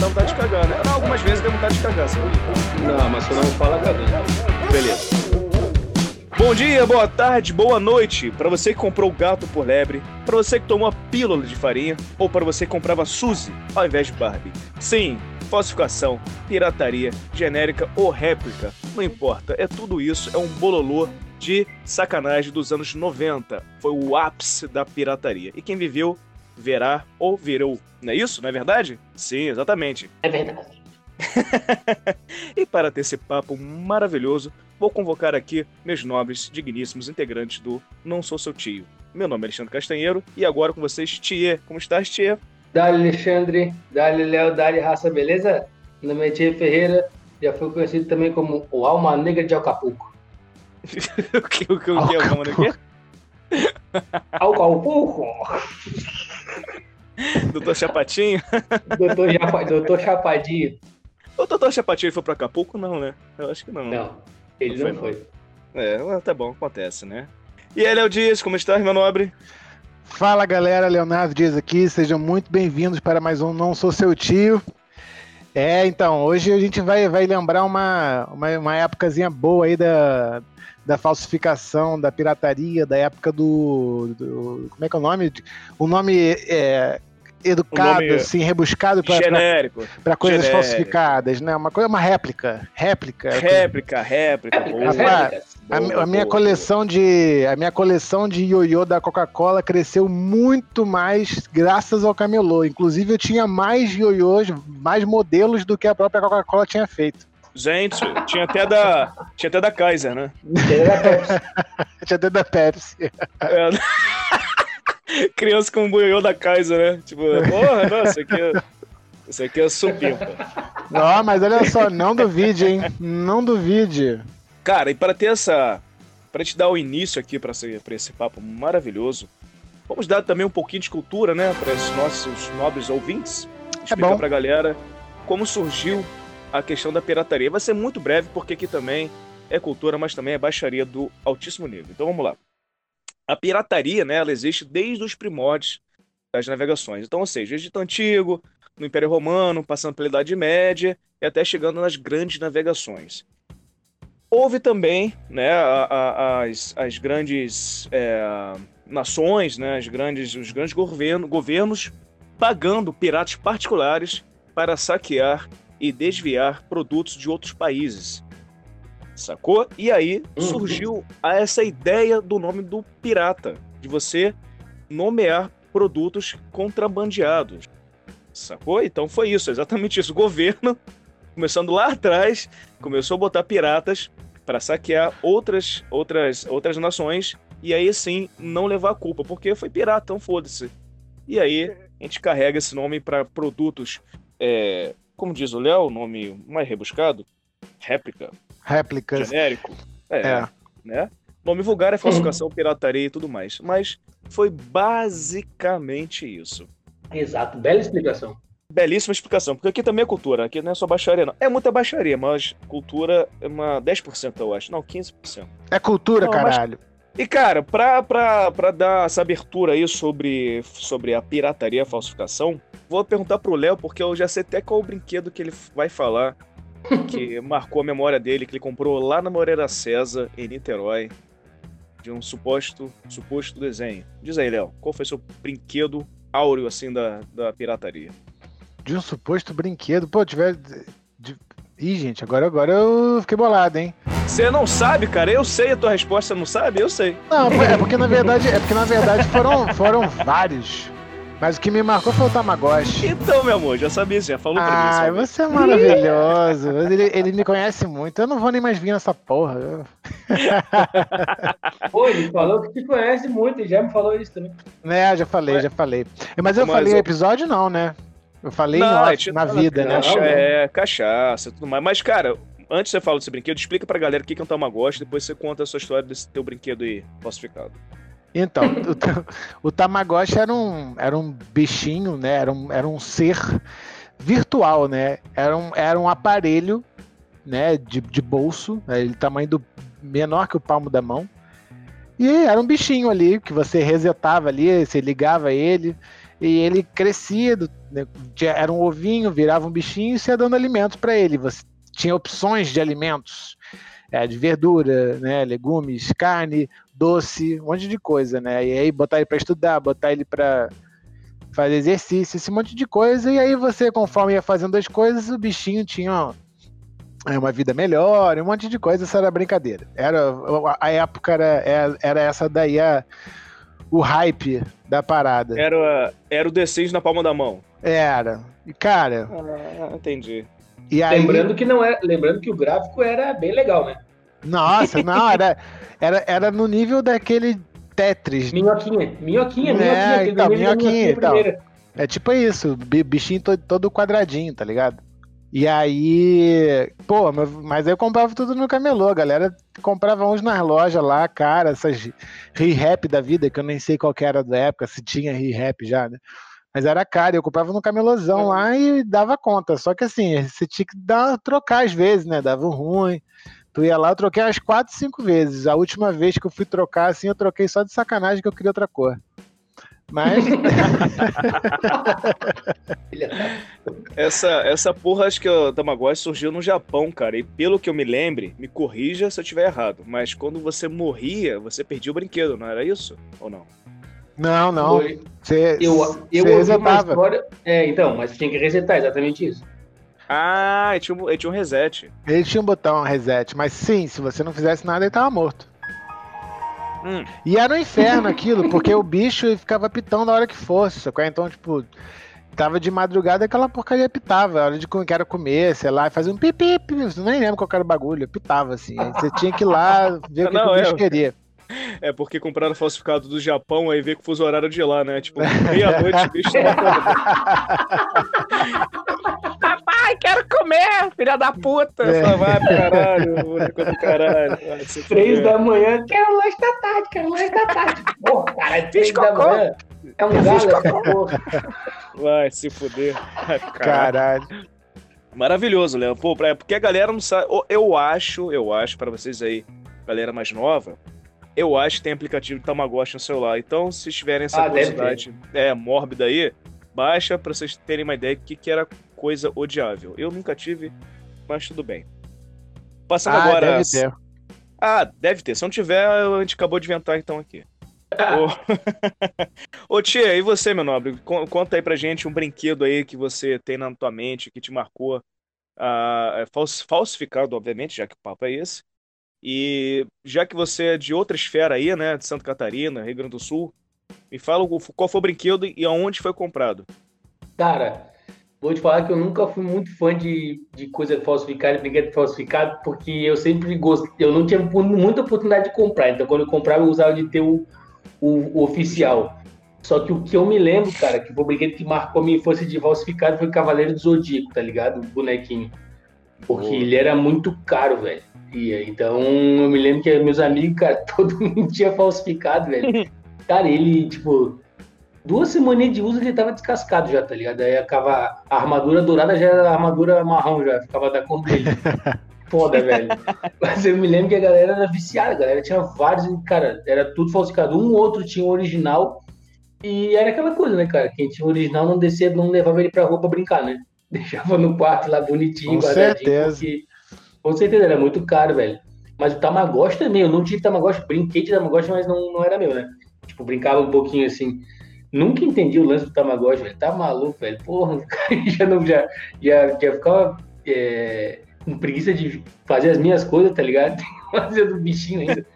dá vontade de cagar, né? Não, algumas vezes deu vontade de cagar, sabe? Não, mas não fala. Beleza. Bom dia, boa tarde, boa noite para você que comprou gato por lebre, para você que tomou a pílula de farinha ou para você que comprava Suzy ao invés de Barbie. Sim, falsificação, pirataria, genérica ou réplica, não importa, é tudo isso, é um bololô de sacanagem dos anos 90. Foi o ápice da pirataria. E quem viveu verá ou virou. Não é isso? Não é verdade? Sim, exatamente. É verdade. e para ter esse papo maravilhoso, vou convocar aqui meus nobres, digníssimos integrantes do Não Sou Seu Tio. Meu nome é Alexandre Castanheiro e agora com vocês, Tia. Como estás, Tia? Dali Alexandre, Dali Léo, Dali Raça, beleza? Meu nome é Tia Ferreira, já foi conhecido também como o Alma Negra de Alcapuco. o que, o que, o que é o do quê? Alcapuco! Doutor Chapatinho? Doutor, Japa, Doutor Chapadinho. O Doutor Chapatinho foi pra Acapulco? Não, né? Eu acho que não. Não, ele Não não foi. É, tá bom, acontece, né? E aí, Léo Dias, como estás, meu nobre? Fala galera, Leonardo Dias aqui, sejam muito bem-vindos para mais um Não Sou Seu Tio. É, então, hoje a gente vai, vai lembrar uma, uma, uma épocazinha boa aí da, da falsificação, da pirataria, da época do. do- como é que é o nome? O nome é, educado, assim, rebuscado para Genérico. coisas genérico. falsificadas, né? Uma coisa, uma réplica. Réplica. Réplica, réplica. Réplica, boa. réplicas. A, Boa, a minha boa, coleção de a minha coleção de ioiô da Coca-Cola cresceu muito mais graças ao camelô. Inclusive eu tinha mais ioiôs, mais modelos do que a própria Coca-Cola tinha feito. Gente, tinha até da. Tinha até da Kaiser, né? Ele era Pepsi. Tinha até da Pepsi. É. Criança com boiô da Kaiser, né? Tipo, porra, não, isso aqui é. Isso aqui é supimpa. Ó, mas olha só, não duvide, hein? Não duvide. Cara, e para ter essa. Para te dar o início aqui para esse, pra esse papo maravilhoso, vamos dar também um pouquinho de cultura, né? Para os nossos nobres ouvintes. Explicar bom. pra galera como surgiu a questão da pirataria. Vai ser muito breve, porque aqui também é cultura, mas também é baixaria do altíssimo nível. Então vamos lá. A pirataria, né, ela existe desde os primórdios das navegações. Então, ou seja, Egito Antigo, no Império Romano, passando pela Idade Média e até chegando nas grandes navegações. Houve também né, a- a- as, as grandes é, nações, né, as grandes, os grandes governo, governos pagando piratas particulares para saquear e desviar produtos de outros países. Sacou? E aí Uhum. surgiu essa ideia do nome do pirata, de você nomear produtos contrabandeados. Sacou? Então foi isso, exatamente isso. O governo, começando lá atrás, começou a botar piratas para saquear outras, outras, outras nações e aí sim não levar a culpa, porque foi pirata, então foda-se. E aí a gente carrega esse nome para produtos, é, como diz o Léo, nome mais rebuscado, réplica, Réplicas. genérico, é, É. né? Nome vulgar é falsificação, pirataria e tudo mais. Mas foi basicamente isso. Exato, bela explicação. Belíssima explicação, porque aqui também é cultura, aqui não é só baixaria, não. É muita baixaria, mas cultura é uma 10%, eu acho. Não, 15%. É cultura, Não, mas- caralho. E, cara, pra, pra, pra dar essa abertura aí sobre, sobre a pirataria e a falsificação, vou perguntar pro Léo, porque eu já sei até qual o brinquedo que ele vai falar, que marcou a memória dele, que ele comprou lá na Moreira César, em Niterói, de um suposto, suposto desenho. Diz aí, Léo, qual foi seu brinquedo áureo, assim, da, da pirataria? De um suposto brinquedo. Pô, tiver. de- Ih, gente, agora, agora eu fiquei bolado, hein? Você não sabe, cara? Eu sei a tua resposta, você não sabe? Eu sei. Não, é porque na verdade, é porque na verdade foram, foram vários. Mas o que me marcou foi o Tamagotchi. Então, meu amor, já sabia, já falou pra mim. Ai, sabe? você é maravilhoso. Ele, ele me conhece muito. Eu não vou nem mais vir nessa porra. Eu- Pô, ele falou que te conhece muito e já me falou isso também. Né, já falei, já falei. Mas eu Mas falei eu- no episódio, não, né? Eu falei Não, off, gente na tá vida, né? Cacha- Não, não. É, cachaça e tudo mais. Mas, cara, antes você falar desse brinquedo, explica pra galera o que que é um Tamagotchi, depois você conta a sua história desse teu brinquedo aí, falsificado. Então, o, o Tamagotchi era um, era um bichinho, né? Era um, era um ser virtual, né? Era um, era um aparelho, né? De, de bolso, né? ele tamanho do menor que o palmo da mão. E era um bichinho ali que você resetava ali, você ligava ele e ele crescia, né, era um ovinho, virava um bichinho e você ia dando alimento para ele. Você tinha opções de alimentos, é, de verdura, né, legumes, carne, doce, um monte de coisa, né? E aí botar ele para estudar, botar ele para fazer exercício, esse monte de coisa. E aí você, conforme ia fazendo as coisas, o bichinho tinha é, uma vida melhor, um monte de coisa, essa era brincadeira. Era, a época era, era essa daí, a, o hype da parada. Era, era o D6 na palma da mão. Era. E, cara. Ah, entendi. E aí... Lembrando que não é, lembrando que o gráfico era bem legal, né? Nossa, não, era, era, era no nível daquele Tetris. Minhoquinha, minhoquinha, minhoquinha. É, então, minhoquinha, minhoquinha então. É tipo isso, bichinho todo, todo quadradinho, tá ligado? E aí, pô, mas eu comprava tudo no camelô, a galera comprava uns nas lojas lá, cara, essas re-rap da vida, que eu nem sei qual que era da época, se tinha re-rap já, né? Mas era caro, eu comprava no camelôzão lá e dava conta. Só que assim, você tinha que dar, trocar às vezes, né? Dava um ruim. Tu ia lá, eu troquei umas quatro, cinco vezes. A última vez que eu fui trocar, assim, eu troquei só de sacanagem que eu queria outra cor. Mas. essa, essa porra, acho que o Tamagotchi surgiu no Japão, cara. E pelo que eu me lembre, me corrija se eu estiver errado. Mas quando você morria, você perdia o brinquedo, não era isso? Ou não? Não, não. Você, eu eu ouvi uma história. É, então, mas tinha que resetar, exatamente isso. Ah, ele tinha, ele tinha um reset. Ele tinha um botão reset, mas sim, se você não fizesse nada, ele tava morto. Hum. E era um inferno aquilo, porque o bicho ficava pitando a hora que fosse, sacou? Então, tipo, tava de madrugada aquela porcaria pitava, a hora de era comer, sei lá, fazia um pipi, nem lembro qual era o bagulho, pitava assim. Aí você tinha que ir lá ver o que, não, que o bicho eu... queria. É porque compraram falsificado do Japão, aí vê que o fuso horário de lá, né? Tipo, meia-noite o bicho tava Papai, quero comer, filha da puta! É. Fala, vai pro caralho, boneco do caralho. Três da manhã, quero lanche da tarde, quero lanche da tarde. Porra, cara, três da manhã. É um galo, Vai se fuder. Caralho. Maravilhoso, Léo. Pô, porque a galera não sabe. Eu acho, eu acho, para vocês aí, galera mais nova, eu acho que tem aplicativo de Tamagotchi no celular. Então, se tiverem essa ah, curiosidade é, mórbida aí, baixa para vocês terem uma ideia do que, que era coisa odiável. Eu nunca tive, mas tudo bem. Passando ah, agora. Deve ter. Ah, deve ter. Se não tiver, a gente acabou de inventar então aqui. Ô, Tia, e você, meu nobre? Conta aí pra gente um brinquedo aí que você tem na tua mente, que te marcou. Uh, falsificado, obviamente, já que o papo é esse. E já que você é de outra esfera aí, né, de Santa Catarina, Rio Grande do Sul, me fala qual foi o brinquedo e aonde foi comprado. Cara, vou te falar que eu nunca fui muito fã de, de coisa falsificada, brinquedo falsificado, porque eu sempre gostei, eu não tinha muita oportunidade de comprar, então quando eu comprava eu usava de ter o, o, o oficial. Só que o que eu me lembro, cara, que foi o brinquedo que marcou a minha infância de falsificado foi o Cavaleiro do Zodíaco, tá ligado? O bonequinho. Porque oh. ele era muito caro, velho. Então, eu me lembro que meus amigos, cara, todo mundo tinha falsificado, velho. Cara, ele, tipo, duas semanas de uso ele tava descascado já, tá ligado? Aí acaba a armadura dourada já era a armadura marrom já, ficava da cor dele. Foda, velho. Mas eu me lembro que a galera era viciada, a galera tinha vários, cara, era tudo falsificado. Um ou outro tinha o original e era aquela coisa, né, cara? Quem tinha o original não descia, não levava ele pra rua pra brincar, né? Deixava no quarto lá bonitinho, Com guardadinho. Certeza. Porque com certeza, era muito caro, velho. Mas o Tamagotchi também, eu não tive Tamagotchi, brinquei de Tamagotchi, mas não, não era meu, né? Tipo, brincava um pouquinho assim. Nunca entendi o lance do Tamagotchi, velho. Tá maluco, velho. Porra, já, não, já, já, já ficava é, com preguiça de fazer as minhas coisas, tá ligado? Fazer do bichinho ainda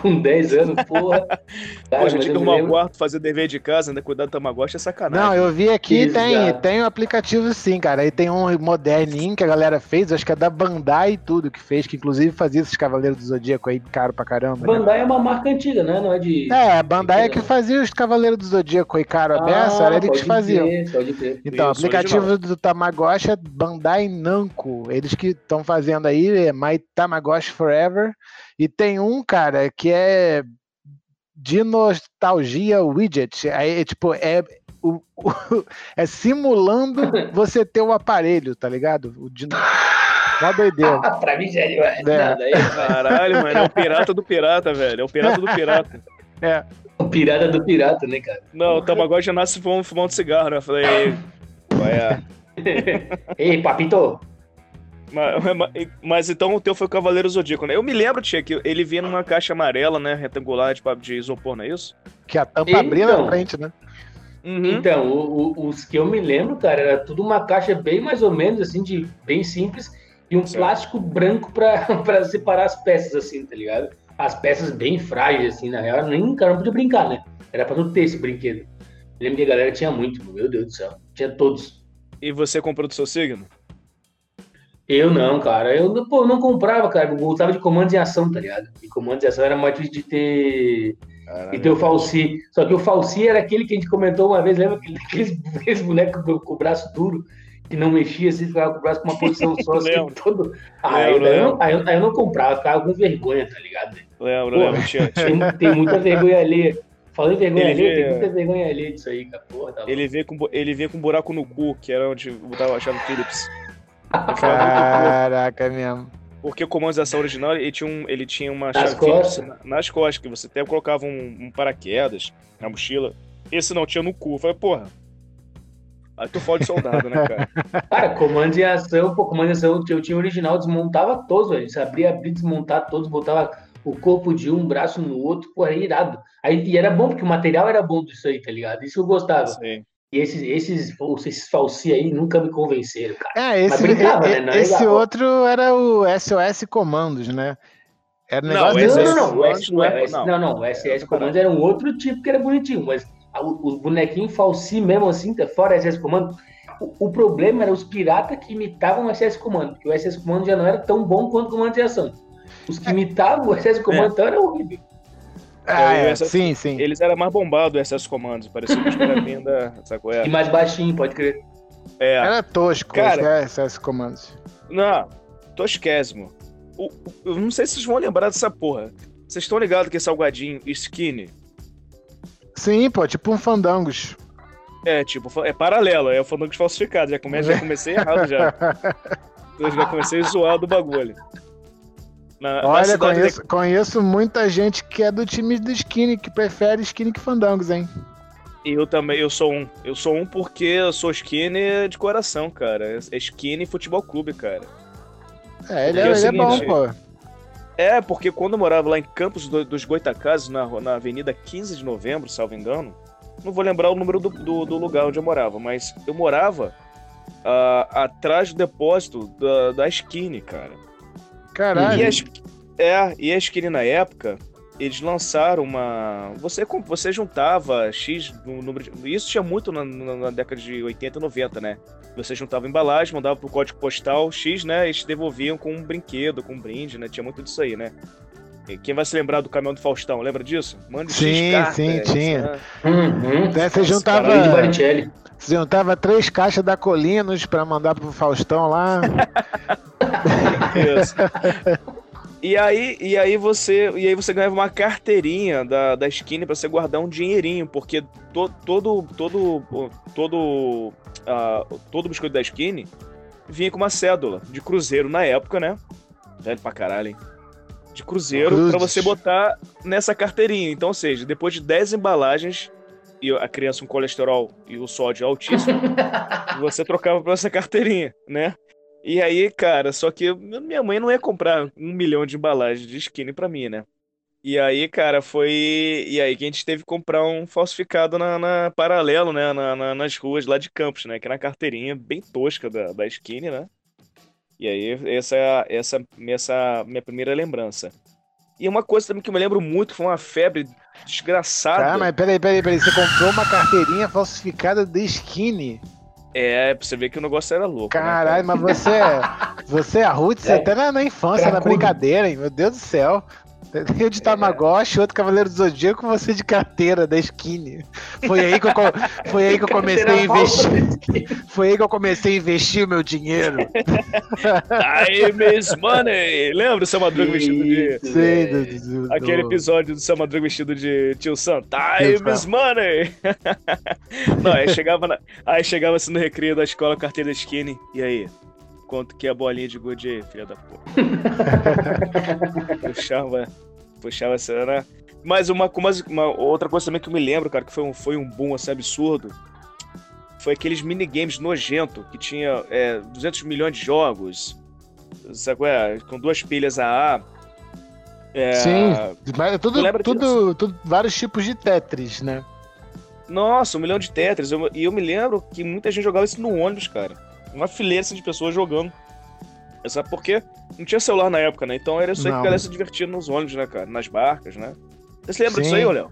com 10 anos, porra. Cara, Pô, gente que arrumar um quarto, fazer dever de casa, né? Cuidar do Tamagotchi é sacanagem. Não, eu vi aqui, Isso, tem, tem um aplicativo sim, cara. Aí tem um moderninho que a galera fez, acho que é da Bandai e tudo que fez, que inclusive fazia esses Cavaleiros do Zodíaco aí caro pra caramba. Né? Bandai né? é uma marca antiga, né? Não é de. É, a Bandai é que fazia os Cavaleiros do Zodíaco aí caro a beça, ah, era ele que faziam. Pode ter. Então, o aplicativo do Tamagotchi é Bandai Namco. Eles que estão fazendo aí, é My Tamagotchi Forever. E tem um, cara, que é de nostalgia widget. Aí, tipo, é, o, o, é simulando você ter o aparelho, tá ligado? O de... Dá doideira. pra mim já é demais. É. Não, daí- Caralho, mano, é o pirata do pirata, velho. É o pirata do pirata. É. O pirata do pirata, né, cara? Não, o Tamagotchi já nasce fumando, fumando cigarro, né? Eu falei, qual é? Ei, papito! Mas, mas- mas então o teu foi o Cavaleiro Zodíaco, né? Eu me lembro, Tia, que ele vinha numa caixa amarela, né? Retangular, de, de isopor, não é isso? Que a tampa Então. abria na frente, né? Uhum. Então, o- o- os que eu me lembro, cara, era tudo uma caixa bem mais ou menos, assim, de bem simples, e um Certo. plástico branco pra, pra separar as peças, assim, tá ligado? As peças bem frágeis, assim, na real, nem o cara não podia brincar, né? Era pra tu ter esse brinquedo. Eu lembro que a galera tinha muito, meu Deus do céu. Tinha todos. E você comprou do seu signo? Eu não, cara. Eu não- pô, eu não comprava, cara. Eu gostava de comandos em ação, tá ligado? E comandos em ação era mais difícil de ter. E ter o Falsi. Só que o Falsi era aquele que a gente comentou uma vez, lembra? Aquele- Aqueles, aqueles bonecos com, com o braço duro, que não mexia, assim, ficava com o braço com uma posição só, assim, Lembro. todo. Aí, Lembro, daí eu, não- aí, eu, aí eu não comprava, ficava com vergonha, tá ligado? Lembro, Pô. lembro, tinha, tinha- Tem, tem muita vergonha. Falando em vergonha Ele alheia, vê- tem muita vergonha alheia disso aí, cara. Porra, tá Ele veio, com, ele veio com um buraco no cu, que era onde botava a chave Phillips. Caraca, é mesmo. Porque o comando de ação original, ele tinha, um, ele tinha uma Nas chave costas? na- nas costas, que você até colocava um, um paraquedas na mochila. Esse não, tinha no cu. Eu falei, porra. Aí tu fode soldado, né, cara? Cara, comandos em ação, pô, comandos em ação, eu tinha o original, desmontava todos, velho. Sabia abrir, desmontar todos, botava o corpo de um, braço no outro, pô, era irado. Aí, e era bom, porque o material era bom disso aí, tá ligado? Isso eu gostava. Sim. E esses, esses, esses falsi aí nunca me convenceram, cara. É, esse, brincava, e- né? É esse outro era o SOS Comandos, né? Era um Não, negócio Não, desse. não, não, o Comandos S, não é- o S- não. não, não, o É SS Comandos era um outro tipo que era bonitinho, mas os bonequinhos falsi mesmo assim, tá fora SS Comando, o, o problema era os piratas que imitavam o SS Comando, porque o SS Comando já não era tão bom quanto o Comando de Ação. Os que imitavam o SS Comando então era horrível. Ah, É, é, essa- sim, sim. Eles eram mais bombados, o excesso comandos. Parecia que os caras vinham da. Sacou? E É. mais baixinho, pode crer. é. Era tosco, Cara- os SS Comandos. Não, tosquésimo. O, o- eu não sei se vocês vão lembrar dessa porra. Vocês estão ligados que esse salgadinho skinny Sim, pô, tipo um Fandangos. é tipo, é paralelo, é o fandangos falsificado. Já, come, já comecei errado já. Eu já comecei zoado do bagulho. Na, na Olha, cidade de- conheço, conheço muita gente que é do time do Skinny, que prefere Skinny que Fandangos, hein? Eu também, eu sou um. Eu sou um porque eu sou skinny de coração, cara. É skinny futebol clube, cara. É, ele, é, é ele é bom, seguinte, pô. É, porque quando eu morava lá em Campos do- dos Goitacazes, na, na Avenida 15 de Novembro, salvo engano, não vou lembrar o número do, do, do lugar onde eu morava, mas eu morava ah, atrás do depósito da, da Skinny, cara. Caralho. E a, Sk- é, e a Skinny na época, eles lançaram uma. Você, você juntava X no número de. Isso tinha muito na, na- na década de 80 e 90, né? Você juntava embalagem, mandava pro código postal X, né? Eles devolviam com um brinquedo, com um brinde, né? Tinha muito disso aí, né? Quem vai se lembrar do caminhão do Faustão, lembra disso? Mande Sim, X cartas, sim, tinha. né? Uhum. Né, Você juntava. Você juntava três caixas da Colinos pra mandar pro Faustão lá. Isso. E aí, e aí você, e aí você ganhava uma carteirinha da, da Skinny pra você guardar um dinheirinho, porque to, todo todo todo ah, todo biscoito da Skinny vinha com uma cédula de cruzeiro na época, né? Velho pra caralho, hein? De cruzeiro pra você botar nessa carteirinha. Então, ou seja, depois de 10 embalagens e a criança com colesterol e o sódio altíssimo, você trocava por essa carteirinha, né? E aí, cara, só que minha mãe não ia comprar um milhão de embalagens de skinny pra mim, né? E aí, cara, foi. E aí que a gente teve que comprar um falsificado na, na- paralelo, né? Na- na- nas ruas lá de Campos, né? Que era a carteirinha bem tosca da, da skinny, né? E aí, essa é essa, essa minha primeira lembrança. E uma coisa também que eu me lembro muito foi uma febre desgraçada. Cara, mas peraí, peraí, peraí. Você comprou uma carteirinha falsificada de Skinny. É, pra você ver que o negócio era louco. né, cara? Caralho, mas você é. Você é rude, você É. até na, na infância, na brincadeira, hein? Meu Deus do céu. Eu de Tamagotchi, outro Cavaleiro do Zodíaco, você de carteira da Skinny. Foi aí que eu, foi aí que eu comecei a investir. Foi aí que eu comecei a investir o meu dinheiro. Time is money! Lembra o seu Madruga vestido de. Sei, velho. do, do- do- Aquele do- episódio do seu Madruga vestido de tio Sam. Time Tio is money! Não, aí chegava, na- aí chegava assim no recreio da escola, carteira skinny. E aí? Quanto que a bolinha de gude aí, filha da puta. puxava, puxava a cena. Mas uma, uma, uma, outra coisa também que eu me lembro, cara, que foi um, foi um boom assim, absurdo, foi aqueles minigames nojento que tinha é, 200 milhões de jogos, sabe, é, com duas pilhas AA. É, Sim, é tudo, tudo, tudo, vários tipos de Tetris, né? Nossa, um milhão de Tetris. Eu, e eu me lembro que muita gente jogava isso no ônibus, cara. Uma fileira assim, de pessoas jogando. Sabe por quê? Não tinha celular na época, né? Então era isso aí que a galera se divertindo nos ônibus, né, cara? Nas barcas, né? Você lembra Sim. disso aí, Léo?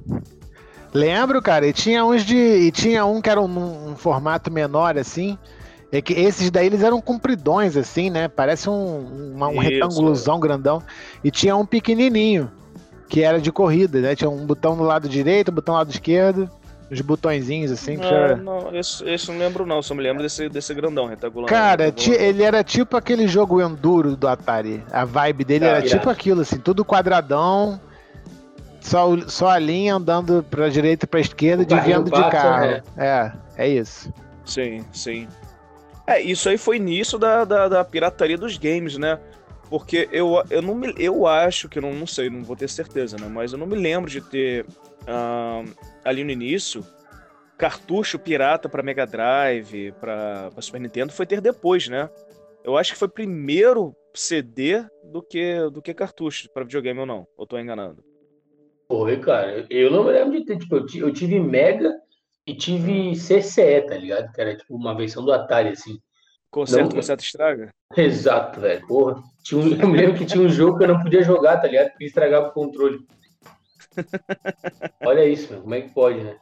Lembro, cara. E tinha uns de. E tinha um que era um, um, formato menor, assim. É que esses daí eles eram compridões, assim, né? Parece um, uma, um retângulozão grandão. E tinha um pequenininho, que era de corrida, né? Tinha um botão no lado direito, um botão no lado esquerdo. Os botõezinhos assim. Não, era... não, esse, esse não lembro não, só me lembro desse, desse grandão retangular. Cara, ele era tipo aquele jogo Enduro do Atari. A vibe dele ah, era tipo aquilo, assim, tudo quadradão, só, só a linha andando pra direita e pra esquerda, o desviando de carro. É. é, é isso. Sim, sim. É, isso aí foi início da, da, da, pirataria dos games, né? Porque eu, eu não me, eu acho que não, não sei, não vou ter certeza, né? Mas eu não me lembro de ter ali no início cartucho pirata para Mega Drive, para Super Nintendo foi ter depois, né? Eu acho que foi primeiro CD do que do que cartucho para videogame ou não? Ou tô enganando? Foi, cara. Eu não me lembro de ter. Tipo, eu tive Mega e tive CCE, tá ligado? Que era tipo uma versão do Atari, assim. Concerto, não... concerto estraga? Exato, velho. Porra. Tinha um... Eu me lembro que tinha um jogo que eu não podia jogar, tá ligado? Porque estragava o controle. Olha isso, meu. Como é que pode, né?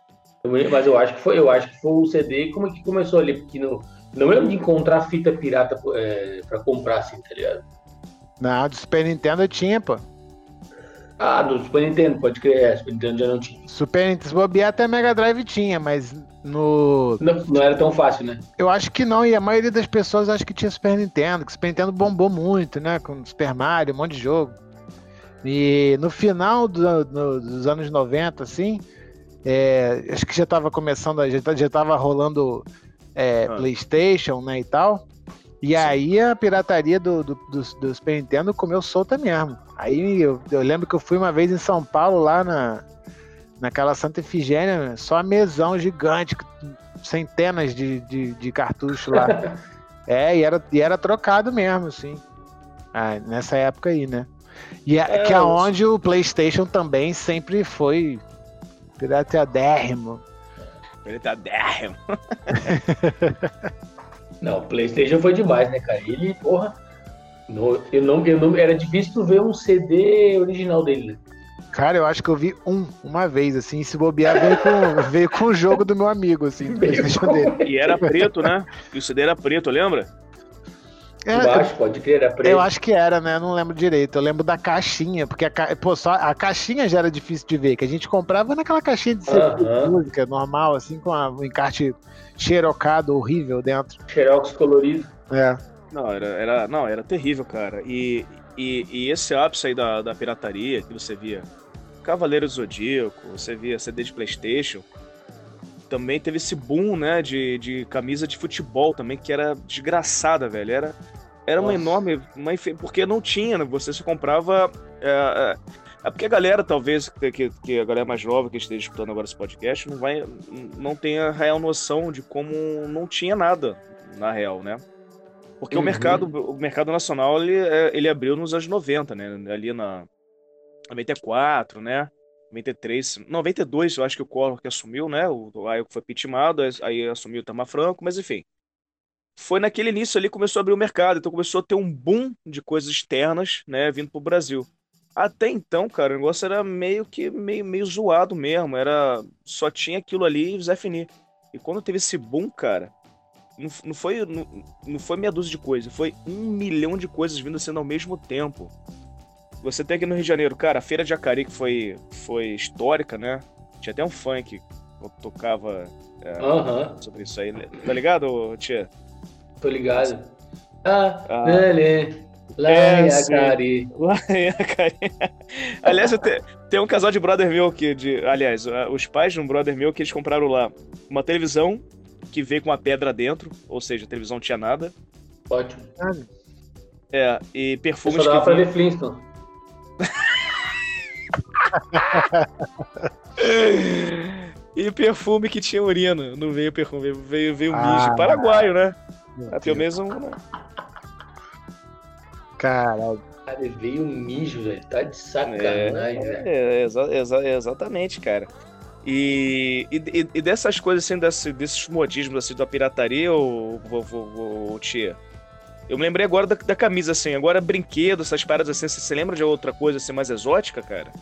Mas eu acho que foi, eu acho que foi o CD como é que começou ali, porque não, não lembro de encontrar fita pirata é, pra comprar, assim, tá ligado? Não, do Super Nintendo tinha, pô. Ah, do Super Nintendo, pode crer. É, Super Nintendo já não tinha. Super Nintendo, se bobear até Mega Drive tinha, mas no. Não, não, era tão fácil, né? Eu acho que não, e a maioria das pessoas acha que tinha Super Nintendo, que Super Nintendo bombou muito, né? Com Super Mario, um monte de jogo. E no final do, no, dos anos 90, assim, é, acho que já estava começando, já, já tava rolando é, ah. PlayStation, né, e tal. E Sim. aí a pirataria do, do, do, do, Super Nintendo comeu solta mesmo. Aí eu, eu, lembro que eu fui uma vez em São Paulo, lá na, naquela Santa Efigênia, só mesão gigante, centenas de, de, de cartuchos lá. é, e era, e era trocado mesmo, assim. Ah, nessa época aí, né? E é, é que é onde o PlayStation também sempre foi pirateadérrimo. Pirateadérrimo. Não, o PlayStation foi demais, né, cara? Ele, porra. No, eu não, eu não, era difícil tu ver um CD original dele, né? Cara, eu acho que eu vi um, uma vez, assim, se bobear, veio com, veio com o jogo do meu amigo, assim, do PlayStation dele. E era preto, né? E o CD era preto, lembra? É, Embaixo, pode crer, era preto. Eu acho que era, né? Eu não lembro direito. Eu lembro da caixinha, porque a, ca... Pô, só a caixinha já era difícil de ver, que a gente comprava naquela caixinha de, uh -huh. música normal, assim, com um encarte xerocado horrível dentro. Xerox colorido. É. Não, era, era, não, era terrível, cara. E, e, e esse ápice aí da, da pirataria, que você via Cavaleiro Zodíaco, você via CD de Playstation, também teve esse boom, né, de, de camisa de futebol também, que era desgraçada, velho. Era, era uma enorme. Uma, porque não tinha, né? Você se comprava. É, é, é, porque a galera, talvez, que, que a galera mais nova que esteja escutando agora esse podcast, não, vai, não tenha real noção de como não tinha nada, na real, né? Porque uhum. o mercado o mercado nacional ele, é, ele abriu nos anos 90, né? Ali na 94, né? 93, 92, eu acho que o Collor que assumiu, né? O, aí foi pitimado, aí assumiu o Tama Franco, mas enfim. Foi naquele início ali que começou a abrir o mercado, então começou a ter um boom de coisas externas, né, vindo pro Brasil. Até então, cara, o negócio era meio que meio, meio zoado mesmo, era só tinha aquilo ali e Zé Fini. E quando teve esse boom, cara, não, não foi não, não foi meia dúzia de coisas, foi um milhão de coisas vindo sendo ao mesmo tempo. Você tem aqui no Rio de Janeiro, cara, a Feira de Acari, que foi, foi histórica, né? Tinha até um funk que tocava é, sobre isso aí. Tá ligado, Tia? Tô ligado. Ah, ah. Lele. Lá é, Acari. Lá em Acari. aliás, te, tem um casal de brother meu que, de, aliás, os pais de um brother meu que eles compraram lá uma televisão que veio com uma pedra dentro, ou seja, a televisão não tinha nada. Ótimo. É, e Eu perfumes só dava que pra ver Flintstone. E perfume que tinha urina. Não veio perfume, veio, veio Ah. mijo. Paraguaio, né? Pelo Deus. menos um. né? Caralho. Cara, veio um mijo, velho. Tá de sacanagem, velho. É, exa- exa- exatamente, cara. E, e, e dessas coisas, assim, desse- desses modismos, assim, da pirataria, ô, ô, ô, ô, tia? Eu me lembrei agora da, da camisa, assim, agora brinquedo, essas paradas assim, você se lembra de outra coisa, assim, mais exótica, cara?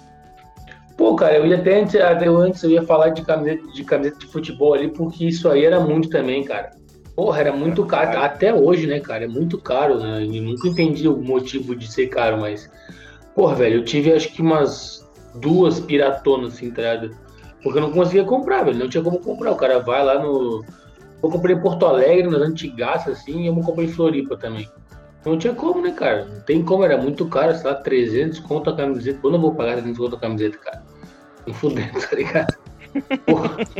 Pô, cara, eu ia até antes, até antes eu ia falar de camiseta, de camiseta de futebol ali, porque isso aí era muito também, cara. Porra, era muito caro. Até hoje, né, cara? É muito caro, né? Eu nunca entendi o motivo de ser caro, mas. Porra, velho, eu tive acho que umas duas piratonas, assim, tá ligado? Porque eu não conseguia comprar, velho. Não tinha como comprar. O cara vai lá no. Eu comprei em Porto Alegre, nas antigaças, assim, e eu comprei em Floripa também. Não tinha como, né, cara? Não tem como, era muito caro, sei lá, 300 conto a camiseta. Eu não vou pagar 300 conto a camiseta, cara. Me fudendo, tá ligado?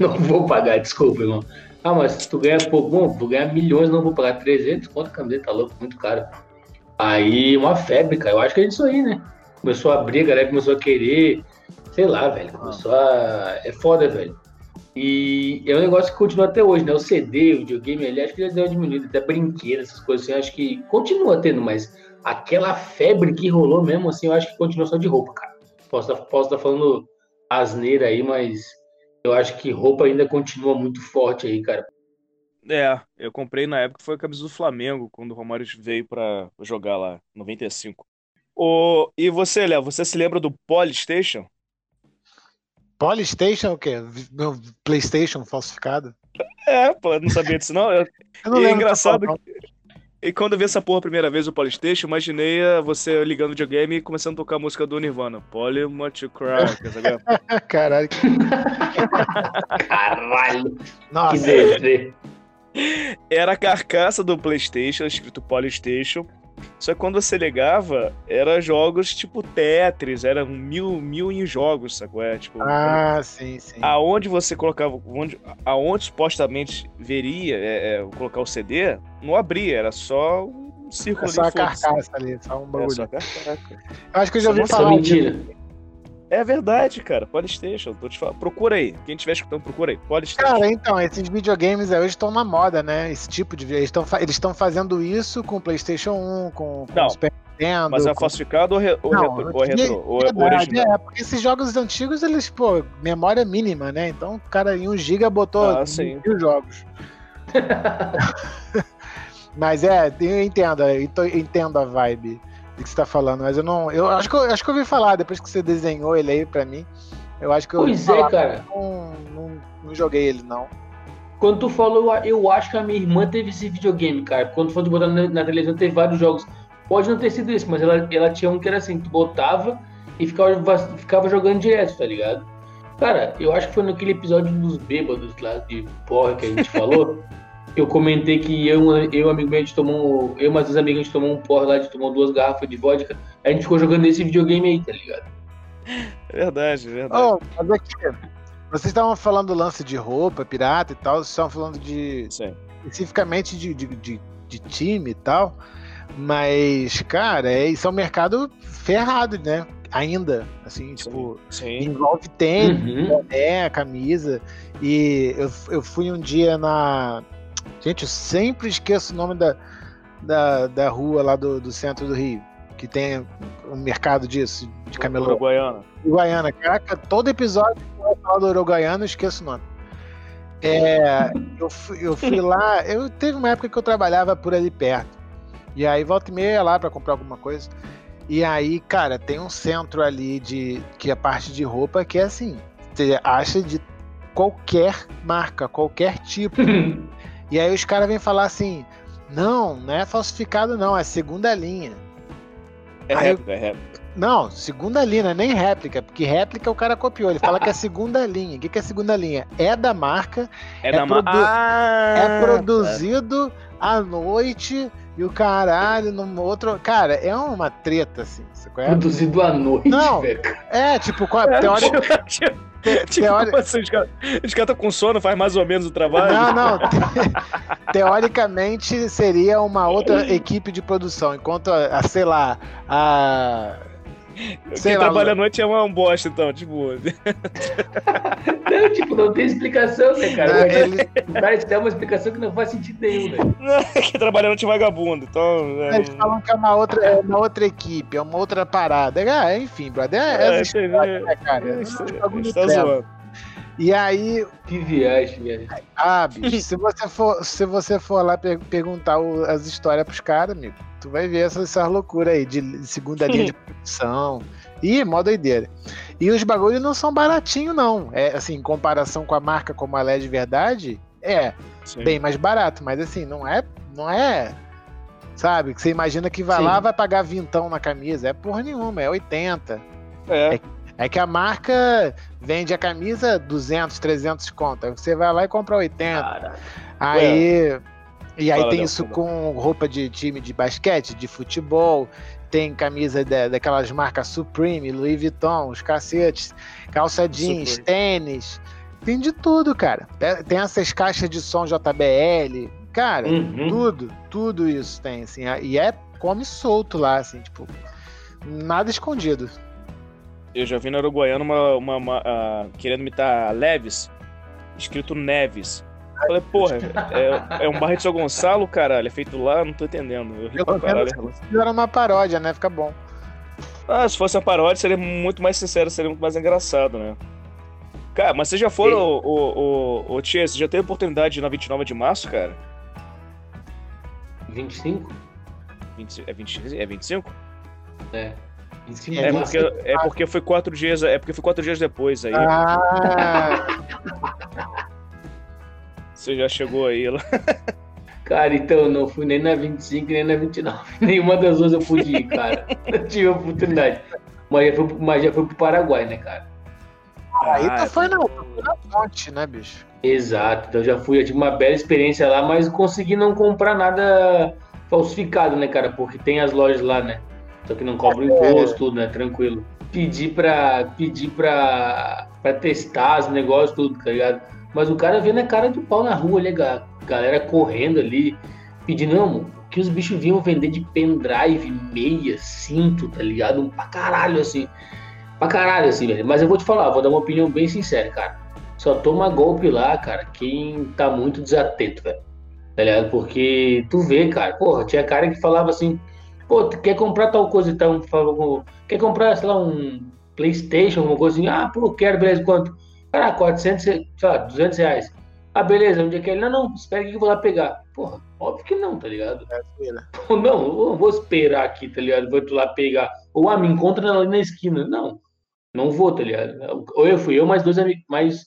Não vou pagar, desculpa, irmão. Ah, mas se tu ganha pouco, bom, vou ganhar milhões, não vou pagar 300 conto a camiseta, tá louco, muito caro. Aí, uma febre, cara. Eu acho que é isso aí, né? Começou a abrir, a galera começou a querer, sei lá, velho. Começou a. É foda, velho. E é um negócio que continua até hoje, né? O CD, o videogame ali, acho que já deu uma diminuída, até brinquedo, essas coisas assim, acho que continua tendo, mas aquela febre que rolou mesmo, assim, eu acho que continua só de roupa, cara. Posso estar posso tá falando asneira aí, mas eu acho que roupa ainda continua muito forte aí, cara. É, eu comprei na época, foi a camisa do Flamengo, quando o Romário veio pra jogar lá, 95. O, e você, Léo, você se lembra do Polystation? Polystation o quê? Meu PlayStation falsificado? É, pô, eu não sabia disso não. Eu- Eu não E é engraçado que- E quando eu vi essa porra a primeira vez, o Polystation, imaginei eh, você ligando o videogame e começando a tocar a música do Nirvana. Poly Much sabe? Caralho. Caralho, que Nossa, deprê. Era a carcaça do PlayStation, escrito Polystation. Só que quando você ligava, era jogos tipo Tetris, eram mil, mil em jogos, sacou? É, tipo, ah, sim, sim. aonde você colocava, onde, aonde supostamente veria é, é, colocar o CD, não abria, era só um círculo É só a foda-se. carcaça ali, só um É bagulho. só a carcaça. Eu acho que eu já ouvi falar disso. mentira. É verdade, cara. Polystation, tô te falando. Procura aí. Quem estiver escutando, procura aí. Polystation. Cara, então, esses videogames aí hoje estão na moda, né? Esse tipo de. Eles estão fazendo isso com o PlayStation 1, com, com Não, o Super Nintendo. Mas é com... falsificado ou, re, ou, Não, retro, ou, é retrô? Ou, ou Verdade, original? é, porque esses jogos antigos, eles, pô, memória mínima, né? Então o cara em 1 GB botou Ah, sim. mil jogos. mas é, eu entendo, eu entendo a vibe do que você tá falando, mas eu não. Eu acho que eu, acho que eu ouvi falar, depois que você desenhou ele aí pra mim. Eu acho que eu Pois falar, é, cara. mas não, não, não joguei ele, não. Quando tu falou, eu- acho que a minha irmã teve esse videogame, cara. Quando de botar na, na televisão, teve vários jogos. Pode não ter sido isso, mas ela, ela tinha um que era assim, tu botava e ficava, ficava jogando direto, tá ligado? Cara, eu acho que foi naquele episódio dos bêbados lá de porra que a gente falou. que Eu comentei que eu, eu amigo meu, a gente tomou. Eu e mais dois amigos, a gente tomou um porra lá, a gente tomou duas garrafas de vodka. A gente ficou jogando nesse videogame aí, tá ligado? É verdade, é verdade. Oh, mas aqui, vocês estavam falando do lance de roupa, pirata e tal, vocês estavam falando de Sim. especificamente de, de, de, de time e tal, mas, cara, é, isso é um mercado ferrado, né? Ainda, assim, tipo, Sim. envolve tênis, Uhum. boné, camisa, e eu, eu fui um dia na... Gente, eu sempre esqueço o nome da, da, da rua lá do, do centro do Rio, que tem um mercado disso, de camelô. Uruguaiana. Uruguaiana. Caraca, todo episódio que eu falo do Uruguaiana, eu esqueço o nome. É, eu, fui, eu fui lá, eu teve uma época que eu trabalhava por ali perto. E aí volta e meia ia lá pra comprar alguma coisa. E aí, cara, tem um centro ali de que é a parte de roupa que é assim, você acha de qualquer marca, qualquer tipo. E aí os caras vêm falar assim: "Não, não é falsificado não, é segunda linha". É Aí réplica, é réplica. Não, segunda linha, não é nem réplica, porque réplica o cara copiou. Ele fala que é segunda linha. O que, que é segunda linha? É da marca, É, é da ma- produ- Ah, é produzido à noite e o caralho num outro. Cara, é uma treta, assim. Você conhece? Produzido à noite, Não. velho. É, tipo, qual- É, tipo, tipo, tipo, Teori... assim, os caras estão tá com sono, faz mais ou menos o trabalho. Não, não. Teoricamente seria uma outra equipe de produção, enquanto, a, sei lá, a Sei Quem lá, trabalha à noite é um bosta, então, tipo. não, tipo, não tem explicação, né, cara? Não, ele... Mas tem uma explicação que não faz sentido nenhum, né? Quem trabalha à noite é vagabundo, então. É... Eles falam que é uma outra, é uma outra equipe, é uma outra parada. É, enfim, brother, é, é, é, história, né, cara? É, é, tá zoando. E aí. Que viagem, velho. Ah, bicho, se você for, se você for lá per perguntar o, as histórias pros caras, amigo, tu vai ver essas, essas loucuras aí de segunda linha de produção. Ih, mó doideira. E os bagulhos não são baratinhos, não. É assim, em comparação com a marca como ela é de verdade, é Sim. bem mais barato, mas assim, não é. Não é. Sabe? Que você imagina que vai Sim. lá vai pagar vintão na camisa. É porra nenhuma, é 80. É. é é que a marca vende a camisa 200, 300 conto. Aí você vai lá e compra 80. Cara. Aí. E aí Fala, tem isso com roupa de time de basquete, de futebol, tem camisa de, daquelas marcas Supreme, Louis Vuitton, os cacetes, calça jeans, Supreme. tênis. Tem de tudo, cara. Tem essas caixas de som JBL. Cara, uhum. tudo, tudo isso tem, assim. E é come solto lá, assim, tipo, nada escondido. Eu já vi na Uruguaiana uma, uma, uma uh, querendo imitar Leves, escrito Neves. Eu falei, porra, é, é um bairro de São Gonçalo, caralho, é feito lá, não tô entendendo. Eu ri pra caralho. Era uma paródia, né? Fica bom. Ah, se fosse uma paródia, seria muito mais sincero, seria muito mais engraçado, né? Cara, mas você já foram, o, o, o, o Tia, você já teve oportunidade na 29 de março, cara? 25? 20, é, 20, é 25? É. É porque, é porque foi quatro dias, é porque foi quatro dias depois aí. Ah. Você já chegou aí lá. Cara, então eu não fui nem na 25 nem na 29. Nenhuma das duas eu pude ir, cara. Não tive oportunidade. Mas já fui, mas já fui pro Paraguai, né, cara? Ah, aí tu foi na, na fonte, né, bicho? Exato, então já fui, eu tive uma bela experiência lá, mas consegui não comprar nada falsificado, né, cara? Porque tem as lojas lá, né? Só que não cobra imposto, tudo, né? Tranquilo. Pedir pra, pedir pra, pra testar os negócios, tudo, tá ligado? Mas o cara vendo a cara de pau na rua ali, a galera correndo ali, pedindo, não, que os bichos vinham vender de pendrive, meia, cinto, tá ligado? Um pra caralho, assim. Pra caralho, assim, velho. Mas eu vou te falar, vou dar uma opinião bem sincera, cara. Só toma golpe lá, cara, quem tá muito desatento, velho. Tá ligado? Porque tu vê, cara, porra, tinha cara que falava assim, pô, quer comprar tal coisa então, falou, quer comprar, sei lá, um Playstation, alguma coisa assim, ah, pô, quero, beleza, quanto? Cara, 400, sei lá, 200 reais. Ah, beleza, onde é que é ele? Não, não, espera que eu vou lá pegar. Porra, óbvio que não, tá ligado? É, Pô, não, eu vou esperar aqui, tá ligado? Vou lá pegar. Ou, ah, me encontra ali na esquina. Não, não vou, tá ligado? Ou eu fui eu, mais dois amigos, mais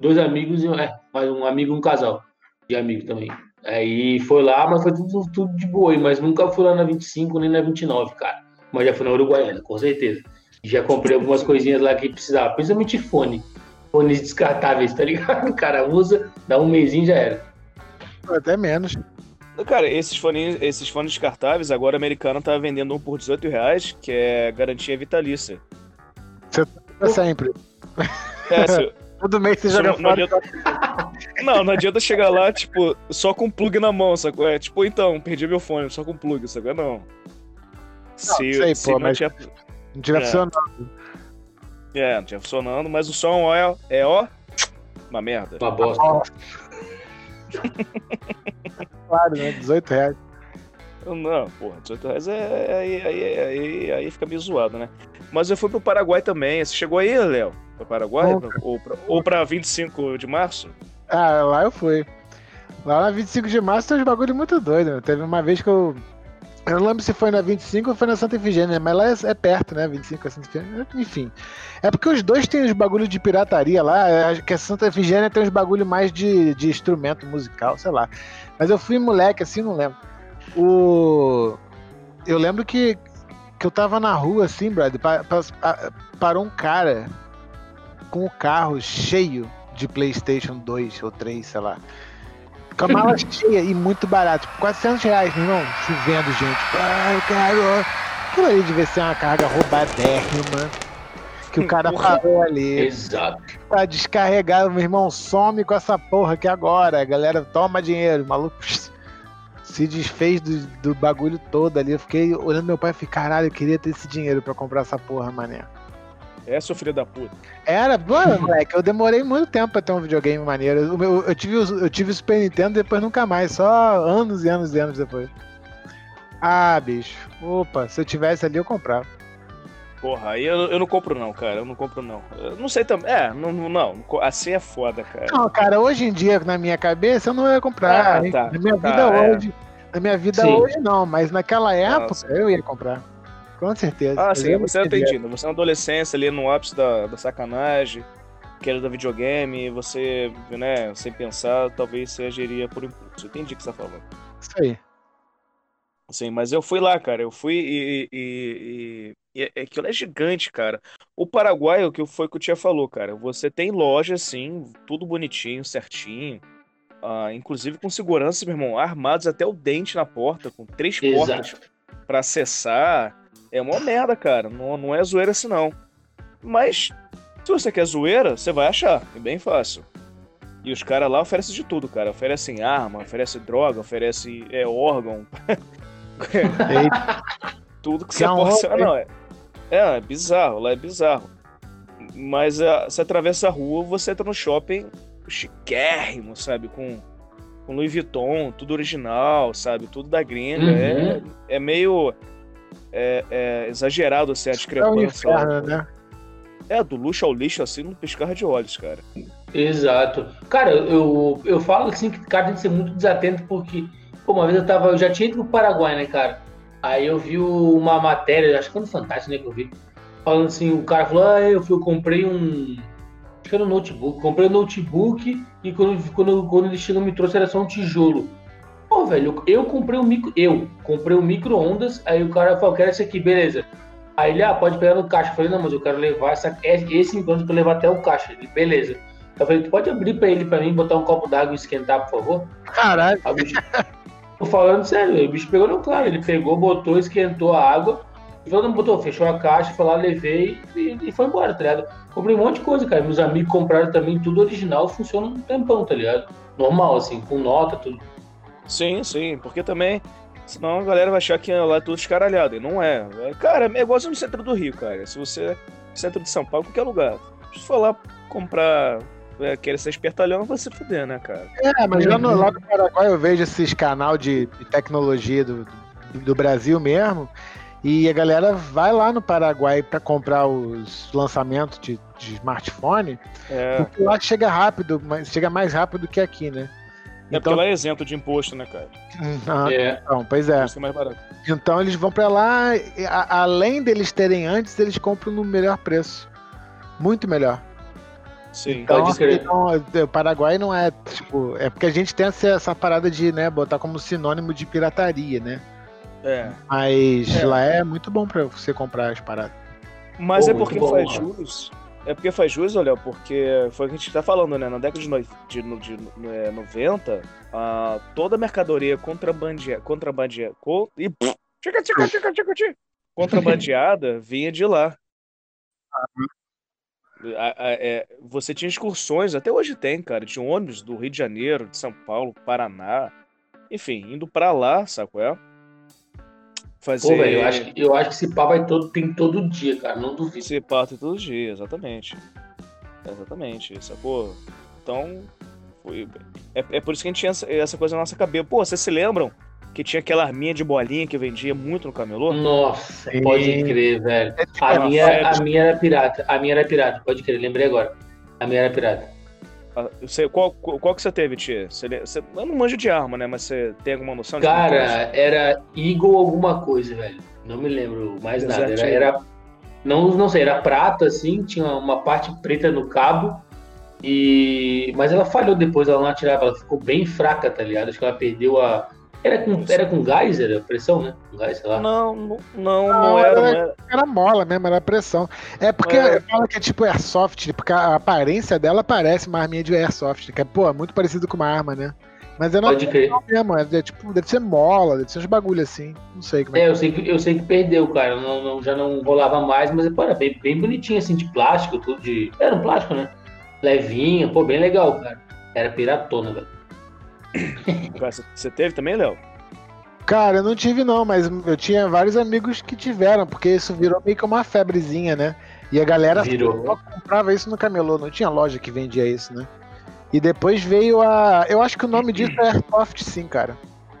dois amigos, é, mais um amigo e um casal de amigos também. Aí foi lá, mas foi tudo, tudo de boa, mas nunca fui lá na 25 nem na 29, cara. Mas já fui na Uruguaiana, com certeza. Já comprei algumas coisinhas lá que precisava, principalmente fone. Fones descartáveis, tá ligado? O cara usa, dá um mêsinho já era. Até menos. Cara, esses fones, esses fones descartáveis, agora o americano tá vendendo um por 18 reais, que é garantia vitalícia. Você tá sempre. É, se, Todo mês você joga não, fora. Não adianta, não, não adianta chegar lá, tipo, só com plug na mão, sacou? É tipo, então, perdi meu fone, só com plug, sacou? Não. não se, sei, se pô, não, mas tinha... não tiver é. funcionando. É, não tinha funcionando, mas o som é, é ó, uma merda. Uma bosta. claro, né? 18 reais. Não, porra, 18 reais é, aí, aí, aí, aí fica meio zoado, né? Mas eu fui pro Paraguai também. Você chegou aí, Léo? Pro Paraguai? Ou pra, ou pra 25 de março? Ah, lá eu fui. Lá na 25 de março tem uns bagulho muito doido. Né? Teve uma vez que eu. Eu não lembro se foi na 25 ou foi na Santa Efigênia, mas lá é, é perto, né? 25 a Santa Efigênia. Enfim. É porque os dois têm uns bagulho de pirataria lá, é, que a Santa Efigênia tem uns bagulho mais de, de instrumento musical, sei lá. Mas eu fui moleque, assim, não lembro. O. Eu lembro que, que eu tava na rua, assim, brother, pa, pa, parou um cara com o carro cheio de PlayStation 2 ou 3, sei lá. Com a mala cheia e muito barato. Tipo, 400 reais, meu irmão. Chovendo, gente. Ai, cara. Aquilo ali devia ser uma carga roubadérrima. que o cara parou ali. Exato. Tá descarregado, meu irmão, some com essa porra aqui agora. A galera toma dinheiro, o maluco se desfez do, do bagulho todo ali. Eu fiquei olhando meu pai e falei, caralho, eu queria ter esse dinheiro pra comprar essa porra, mané. É, seu filho da puta. Era, mano, moleque, eu demorei muito tempo pra ter um videogame maneiro. Eu, eu, eu tive, o- eu tive o Super Nintendo depois nunca mais, só anos e anos e anos depois. Ah, bicho. Opa, se eu tivesse ali eu comprava. Porra, aí eu, eu não compro não, cara. Eu não compro não. Eu não sei também. É, não, não, não. Assim é foda, cara. Não, cara, hoje em dia, na minha cabeça, eu não ia comprar. Ah, tá, na minha tá, vida é. hoje. Na minha vida Sim. hoje não, mas naquela época Nossa. eu ia comprar. Com certeza. Ah, Eu sim, você não que- entendido. Você na adolescência ali no ápice da, da sacanagem, querendo da videogame, você, né, sem pensar, talvez você agiria por impulso. Eu entendi o que você tá falando. Isso aí. Sim, mas eu fui lá, cara. Eu fui e. e, e, e é- aquilo é gigante, cara. O Paraguai, o que foi que o Tia falou, cara. Você tem loja, assim, tudo bonitinho, certinho. ah, inclusive com segurança, meu irmão, armados até o dente na porta, com três portas Exato. pra acessar. É uma merda, cara. Não, não é zoeira assim, não. Mas, se você quer zoeira, você vai achar. É bem fácil. E os caras lá oferecem de tudo, cara. Oferecem arma, oferecem droga, oferecem é, órgão. Tudo que Que você é possa. Não, é, é, é bizarro, lá é bizarro. Mas ah, você atravessa a rua, você entra no shopping chiquérrimo, sabe? Com, com Louis Vuitton, tudo original, sabe? Tudo da gringa. É, é meio é, é exagerado assim, a é o discrepância. inferno, né? É, do luxo ao lixo, assim, no piscar de olhos, cara. Exato. Cara, eu, eu falo assim que cara tem que ser muito desatento porque, pô, uma vez eu tava, eu já tinha ido pro Paraguai, né, cara? Aí eu vi uma matéria, acho que foi no Fantástico, né, que eu vi, falando assim, o cara falou, ah, eu, fui, eu comprei um, acho que era um notebook, comprei um notebook e quando, quando, quando ele chegou me trouxe era só um tijolo. Pô, velho, eu, comprei um micro, eu comprei um micro-ondas, aí o cara falou, quero esse aqui, beleza. Aí ele, ah, pode pegar no caixa. Eu falei, não, mas eu quero levar essa, esse micro-ondas pra levar até o caixa. Ele, beleza. Eu falei, tu pode abrir pra ele, pra mim, botar um copo d'água e esquentar, por favor? Caralho. Aí bicho... Tô falando sério, o bicho pegou no claro. Ele pegou, botou, esquentou a água. E botou, fechou a caixa, foi lá, levei e, e foi embora, tá ligado? Comprei um monte de coisa, cara. Meus amigos compraram também, tudo original, funciona um tempão, tá ligado? Normal, assim, com nota, tudo. Sim, sim, porque também. Senão a galera vai achar que lá é tudo escaralhado. E não é. É, Cara, é igual no centro do Rio, cara. Se você. Centro de São Paulo, qualquer lugar. Se for lá comprar. É, querer ser espertalhão, vai se fuder, né, cara? É, mas lá no, lá no Paraguai eu vejo esses canal de, de tecnologia do, do, do Brasil mesmo. E a galera vai lá no Paraguai pra comprar os lançamentos de, de smartphone. É, Porque lá chega rápido, mas chega mais rápido que aqui, né? É porque lá é isento de imposto, né, cara? Ah, É. então, pois é. É mais barato. Então eles vão pra lá, e a- além deles terem antes, eles compram no melhor preço. Muito melhor. Sim. Então, Pode crer. então, o Paraguai não é, tipo, é porque a gente tem essa, essa parada de, né, botar como sinônimo de pirataria, né? É. Mas É. lá é muito bom pra você comprar as paradas. Mas Pô, é porque faz mano. jus. É porque faz jus, olha, porque foi o que a gente tá falando, né? Na década de, no, de, de é, 90, ah, toda a mercadoria contrabandeada. Contrabandeada. Co, e, tchica, tchica, tchica, tchica, tchica, contrabandeada vinha de lá. A- a- é, você tinha excursões, até hoje tem, cara, de ônibus do Rio de Janeiro, de São Paulo, Paraná, enfim, indo pra lá, saco é? Fazer. Pô, velho, eu acho, que- eu acho que esse pá vai todo, tem todo dia, cara, não duvido. Você parte todos os dias, exatamente. Exatamente, sacou? Então, foi... é, é por isso que a gente tinha essa, essa coisa na nossa cabeça. Pô, vocês se lembram que tinha aquela arminha de bolinha que vendia muito no camelô? Nossa, Sim. pode crer, velho. É tipo A minha, a minha era pirata. A minha era pirata, pode crer, lembrei agora. A minha era pirata. Ah, eu sei- qual, qual, que você teve, tia? Você, você- eu não manjo de arma, né? Mas você tem alguma noção? Cara, era Eagle alguma coisa, velho. Não me lembro mais nada. Era, era- não, não sei, era prata, assim, tinha uma parte preta no cabo. E mas ela falhou depois, ela não atirava, ela ficou bem fraca, tá ligado? Acho que ela perdeu a era com, era com gás, era pressão, né? Com gás, sei lá. Não, não, não, Não, era, era- não era. Era mola mesmo, era pressão. É porque É. fala que é tipo airsoft, porque a aparência dela parece uma arminha de airsoft, que é, pô, muito parecido com uma arma, né? Mas eu não Pode crer. mesmo, é, é tipo, deve ser mola, deve ser uns bagulho assim. Não sei como é. É, eu sei que, eu sei que perdeu, cara. Não, não- já não rolava mais, mas pô, era bem, bem bonitinho, assim, de plástico, tudo de. Era um plástico, né? Levinho, pô, bem legal, cara. Era piratona, velho. Você teve também, Léo? Cara, eu não tive não, mas eu tinha vários amigos que tiveram, porque isso virou meio que uma febrezinha, né? E a galera Virou. só comprava isso no camelô, não tinha loja que vendia isso, né? E depois veio a. Eu acho que o nome disso é Airsoft, sim, cara.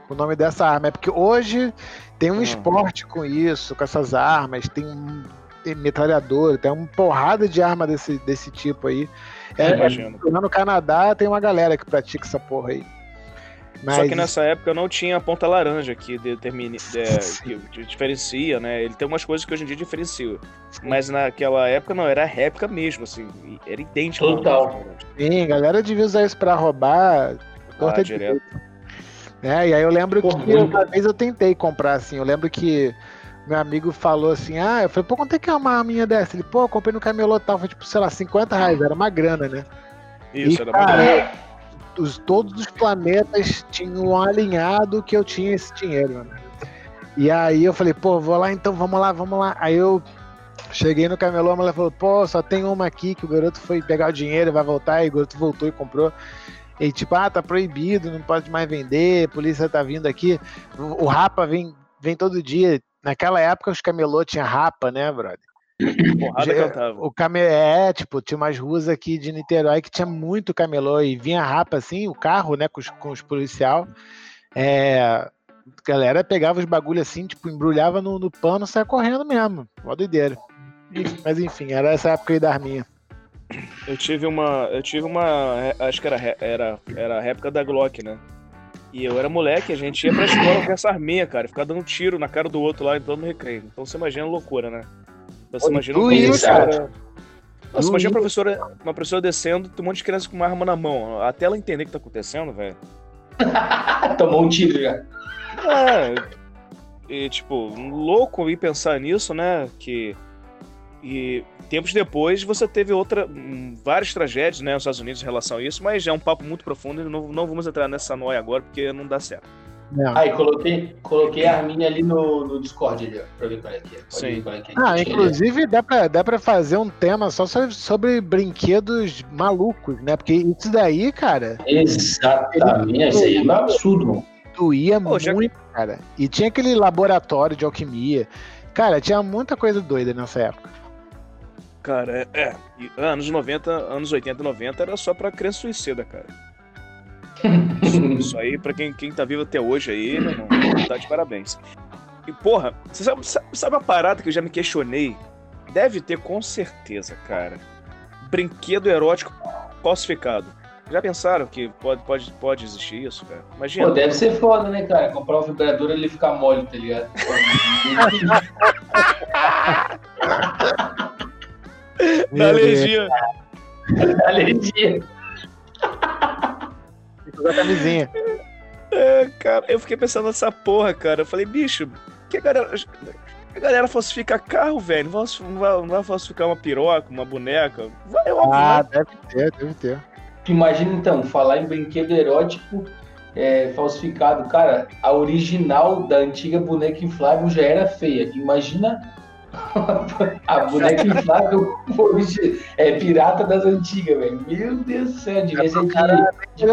O nome dessa arma. É porque hoje tem um Uhum. esporte com isso, com essas armas, tem, um- tem metralhadora, tem uma porrada de arma desse, desse tipo aí. É, Imagino. lá no Canadá tem uma galera que pratica essa porra aí. Só que Mas- nessa época não tinha a ponta laranja que determine, de- Sim. que diferencia, né? Ele tem umas coisas que hoje em dia diferenciam. Mas naquela época não, era a réplica mesmo, assim. Era idêntico. Total. Sim, a galera devia usar isso pra roubar. torta Ah, direto. É, e aí eu lembro Pô, que muito. uma vez eu tentei comprar assim. Eu lembro que meu amigo falou assim: Ah, eu falei, pô, quanto é que é uma arminha dessa? Ele, pô, eu comprei no camelô tal. Foi tipo, sei lá, 50 reais, era uma grana, né? Isso, e, era cara, muito os, todos os planetas tinham alinhado que eu tinha esse dinheiro, mano. E aí eu falei, pô, vou lá então, vamos lá, vamos lá. Aí eu cheguei no camelô, a mulher falou, pô, só tem uma aqui que o garoto foi pegar o dinheiro vai voltar, e o garoto voltou e comprou. E tipo, ah, tá proibido, não pode mais vender, polícia tá vindo aqui. O Rapa vem, vem todo dia. Naquela época os camelô tinha Rapa, né, brother? Porrada Já- cantava. O came... É, tipo, tinha umas ruas aqui de Niterói que tinha muito camelô e vinha rapa assim, o carro, né, com os, com os policial. É, a galera pegava os bagulho assim, tipo, embrulhava no, no pano e saia correndo mesmo. Mó doideira. Enfim, Mas enfim, era essa época aí da arminha. Eu tive uma. Eu tive uma. Acho que era, era, era a réplica da Glock, né? E eu era moleque, a gente ia pra escola com essa arminha, cara. Ficar dando tiro na cara do outro lá então no recreio. Então você imagina a loucura, né? Você imagina ia, professora. Nossa, imagina uma professora, uma professora descendo, tem um monte de criança com uma arma na mão. Até ela entender o que tá acontecendo, velho. Tomou um tiro já. É. E, tipo, louco ir pensar nisso, né? Que. E tempos depois você teve outra. hum, várias tragédias, né, nos Estados Unidos em relação a isso, mas é um papo muito profundo e não, não vamos entrar nessa noia agora, porque não dá certo. É. Aí, coloquei, coloquei a arminha ali no, no Discord ali, ó, pra ver qual é que é. Pode Sim. ver qual é que é. Ah, inclusive dá pra, dá pra fazer um tema só sobre, sobre brinquedos malucos, né? Porque isso daí, cara, Exatamente, isso aí é um absurdo, mano. doía Pô, já- muito, cara. E tinha aquele laboratório de alquimia. Cara, tinha muita coisa doida nessa época. Cara, é. é. Anos 90, anos 80 e 90 era só pra criança suicida, cara. Isso, isso aí, pra quem, quem tá vivo até hoje aí, meu irmão, tá de parabéns. E, porra, você sabe, sabe, uma parada que eu já me questionei? Deve ter com certeza, cara. Brinquedo erótico falsificado. Já pensaram que pode, pode, pode existir isso, cara? Imagina. Pô, deve ser foda, né, cara? Comprar o vibrador e ele ficar mole, tá ligado? da Meu Deus. alergia. Camisinha. É, cara, eu fiquei pensando nessa porra, cara. Eu falei, bicho, que a galera. A galera falsifica carro, velho. Não vai, não vai- não vai falsificar uma piroca, uma boneca. Vai, óbvio, Ah, né? deve ter, deve ter. Imagina então, falar em brinquedo erótico é, falsificado. Cara, a original da antiga boneca inflável já era feia. Imagina a boneca inflável origi- é pirata das antigas, velho. Meu Deus do céu, devia ser de.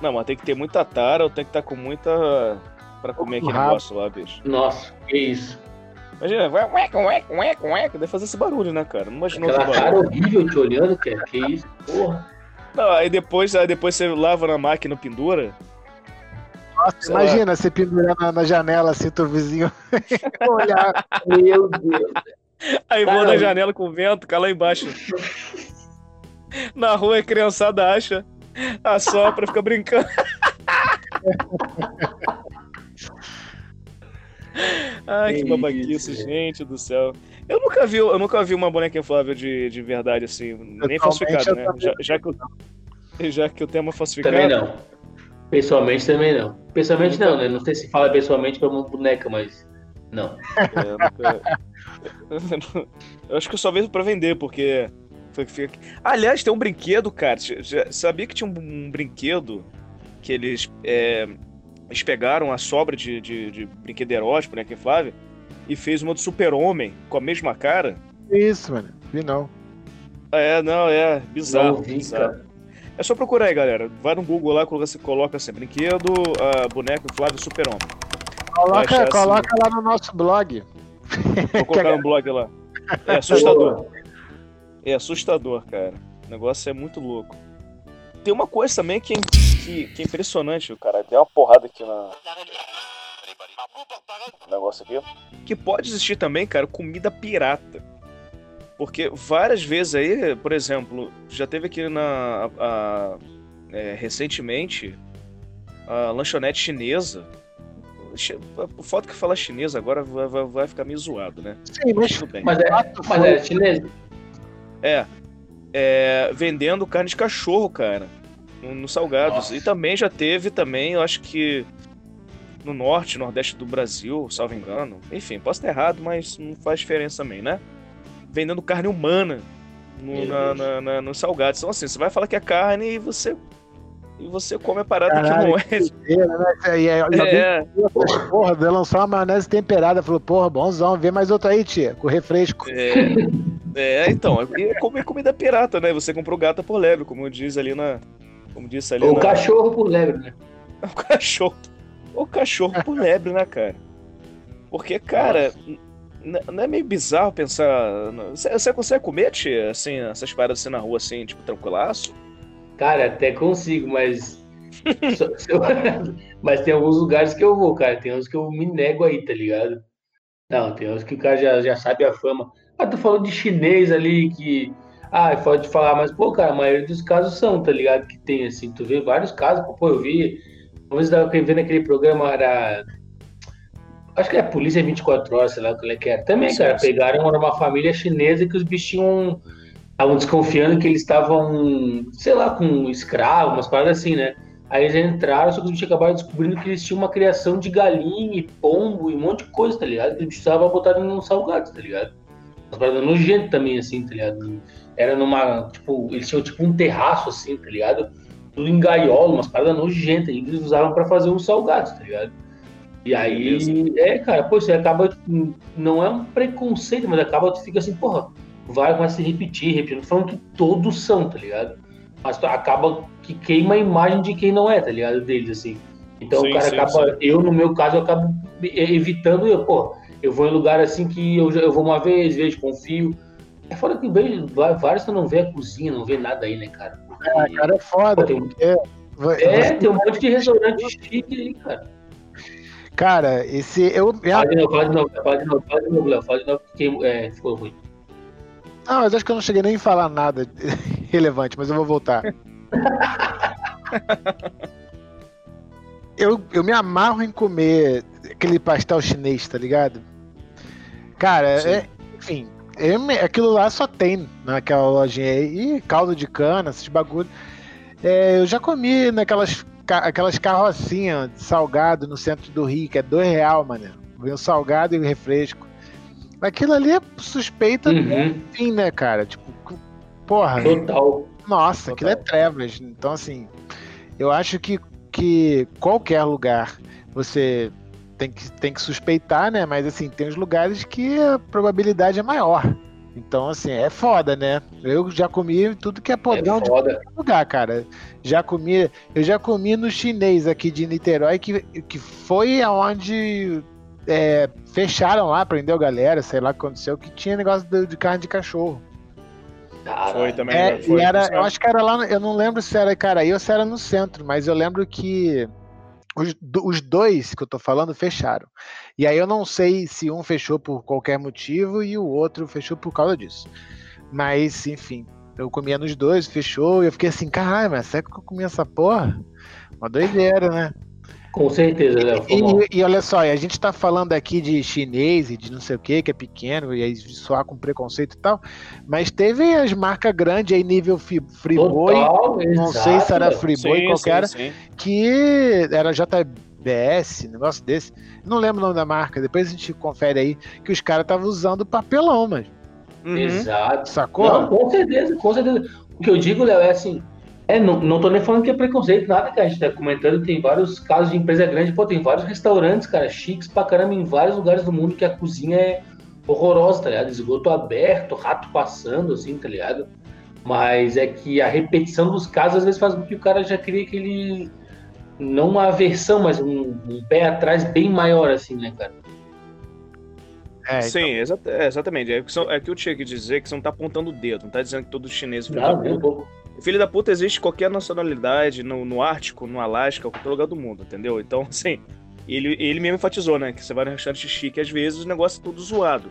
Não, mas tem que ter muita tara ou tem que estar com muita. pra comer aquele negócio lá, bicho. Nossa, que isso. Imagina, vai, ueca, ueca, ueca, ueca. Deve fazer esse barulho, né, cara? Não imaginou Aquela outro cara barulho. horrível te olhando, cara. Que isso, porra. Não, aí depois, aí depois você lava na máquina pendura. Nossa, lá. imagina você pendurar na, na janela assim, teu vizinho olhar. Meu Deus. Aí voa Caramba. na janela com vento, cai lá embaixo. Na rua a criançada acha, assopra, fica brincando. Ai, que Que babaquice, isso, gente do céu. Eu nunca vi, eu nunca vi uma boneca inflável de, de verdade assim, nem Pessoalmente, falsificada, né? Já, já que, o- já que o tema é falsificado. Também não. Pessoalmente também não. Pessoalmente não, né? Não sei se fala pessoalmente pra uma boneca, mas. Não. É, nunca- Eu acho que eu só vejo pra vender, porque. Aliás, tem um brinquedo, cara. Já- Sabia que tinha um, brinquedo que eles, é, eles pegaram a sobra de, de, de brinquedo erótico, né, que é Flávia, e fez uma do super-homem com a mesma cara. Isso, mano. Vi não. É, não, é bizarro. Não vi, bizarro. cara. É só procurar aí, galera. Vai no Google lá, coloca, você coloca assim, brinquedo, a boneco Flávio Super-Homem. Coloca, achar coloca lá no nosso blog. Vou colocar no blog lá. É assustador. É assustador, cara. O negócio é muito louco. Tem uma coisa também que é, que, que é impressionante, cara. Tem uma porrada aqui na. no negócio aqui. Que pode existir também, cara, comida pirata. Porque várias vezes aí, por exemplo, já teve aqui na. a- é, recentemente a lanchonete chinesa. Foto que fala chinesa agora vai, vai, vai ficar meio zoado, né? Sim, mas Tudo bem. Mas é, mas é chinês. É, é, vendendo carne de cachorro, cara, no, no Salgados. Nossa. E também já teve também, eu acho que no norte, nordeste do Brasil, salvo engano. Enfim, posso estar errado, mas não faz diferença também, né? Vendendo carne humana no, na, na, na- no Salgados. Então assim, você vai falar que é carne e você e você come a parada Caralho, que não é. doideira, né? E aí, É, essas porra, veio lançar uma maionese temperada. Falou, porra, bonzão, vê mais outro aí, tia, com refresco. é, é, então, é comer comida pirata, né? Você comprou gata por lebre, como diz ali na. Como disse ali O na, cachorro por lebre, né? O cachorro. O cachorro por lebre, né, cara? Porque, cara, n- não é meio bizarro pensar. Você, consegue comer, tia, assim, essas paradas assim na rua, assim, tipo, tranquilaço? Cara, até consigo, mas. mas tem alguns lugares que eu vou, cara. Tem uns que eu me nego aí, tá ligado? Não, tem uns que o cara já, já sabe a fama. Ah, tu falou de chinês ali que. Ah, pode falar, mas, pô, cara, a maioria dos casos são, tá ligado? Que tem, assim, tu vê vários casos, pô, eu vi. Uma vez eu tava vendo aquele programa, era. Acho que é Polícia 24 Horas, sei lá o que ele quer. Também, Sim, cara, sim. pegaram era uma família chinesa que os bichinhos estavam desconfiando que eles estavam, sei lá, com escravo, umas paradas assim, né? Aí eles entraram, só que os bichos acabaram descobrindo que eles tinham uma criação de galinha e pombo e um monte de coisa, tá ligado? Que os bichos estavam botados num salgado, tá ligado? Umas paradas nojentas também, assim, tá ligado? Era numa, tipo, eles tinham tipo um terraço, assim, tá ligado? Tudo em gaiola, umas paradas nojentas, e eles usavam pra fazer uns salgados, tá ligado? E aí, Beleza. é, cara, pô, você acaba, tipo, não é um preconceito, mas acaba, tu fica assim, porra, vai começa a se repetir, tô falando que todos são, tá ligado? Mas acaba que queima a imagem de quem não é, tá ligado? Deles, assim. Então Sim, o cara sim, acaba, eu no meu caso, eu acabo evitando, eu, pô, eu vou em lugar assim que eu, eu vou uma vez, vejo, confio. É fora que vejo, vários tu não vê a cozinha, não vê nada aí, né, cara? Porque- Ah, cara, é foda. Pô, tem- porque vai- É, tem um monte de restaurante chique aí, cara. Cara, esse. Eu, minha- Fala de novo, fala de novo, fala de novo, fala de novo, Léo, fala de novo, porque é, ficou ruim. Não, mas acho que eu não cheguei nem a falar nada relevante, mas eu vou voltar. eu, eu me amarro em comer aquele pastel chinês, tá ligado? Cara, é- enfim, eu aquilo lá só tem naquela lojinha aí. E caldo de cana, esses bagulho. É, eu já comi naquelas aquelas carrocinhas de salgado no centro do Rio, que é dois real, mano. Vem o salgado e o refresco. Aquilo ali é suspeita Uhum, fim, né, cara? Tipo, porra, total. nossa, aquilo é Total. trevas. Então, assim, eu acho que, que qualquer lugar você tem que, tem que suspeitar, né? Mas, assim, tem os lugares que a probabilidade é maior. Então, assim, é foda, né? Eu já comi tudo que é É podrão de foda. lugar, cara. Já comi, eu já comi no chinês aqui de Niterói, que, que foi aonde é, fecharam lá, prendeu galera, sei lá o que aconteceu, que tinha negócio de, de carne de cachorro. Foi também. É, né? Foi, e era, foi. eu acho que era lá, no- eu não lembro se era Caraí ou se era no centro, mas eu lembro que os, os dois que eu tô falando fecharam. E aí eu não sei se um fechou por qualquer motivo e o outro fechou por causa disso. Mas, enfim, eu comia nos dois, fechou, e eu fiquei assim, caralho, mas será que eu comi essa porra? Uma doideira, né? Com certeza, Léo. E, e olha só, e a gente tá falando aqui de chinês e de não sei o que, que é pequeno, e aí soar com preconceito e tal, mas teve as marcas grandes aí, nível Friboi, não sei exato, se era. Friboi, qualquer, sim, sim. que era JBS, negócio desse. Não lembro o nome da marca, depois a gente confere aí, que os caras estavam usando papelão, mas Uhum. Exato. sacou? Não, com certeza, com certeza. O que eu digo, Léo, é assim, É, não, não tô nem falando que é preconceito, nada, cara. A gente tá comentando tem vários casos de empresa grande, pô, tem vários restaurantes, cara, chiques pra caramba em vários lugares do mundo que a cozinha é horrorosa, tá ligado? Esgoto aberto, rato passando, assim, tá ligado? Mas é que a repetição dos casos às vezes faz com que o cara já crie aquele. Não uma aversão, mas um, um pé atrás bem maior, assim, né, cara? É, então... Sim, exa é, exatamente. É que, é que eu tinha que dizer que você não tá apontando o dedo, não tá dizendo que todo chinês não, puta. Um filho da puta existe qualquer nacionalidade, no, no Ártico, no Alasca, qualquer lugar do mundo, entendeu? Então, assim, ele, ele mesmo enfatizou, né? Que você vai no restaurante chique, às vezes o negócio é todo zoado.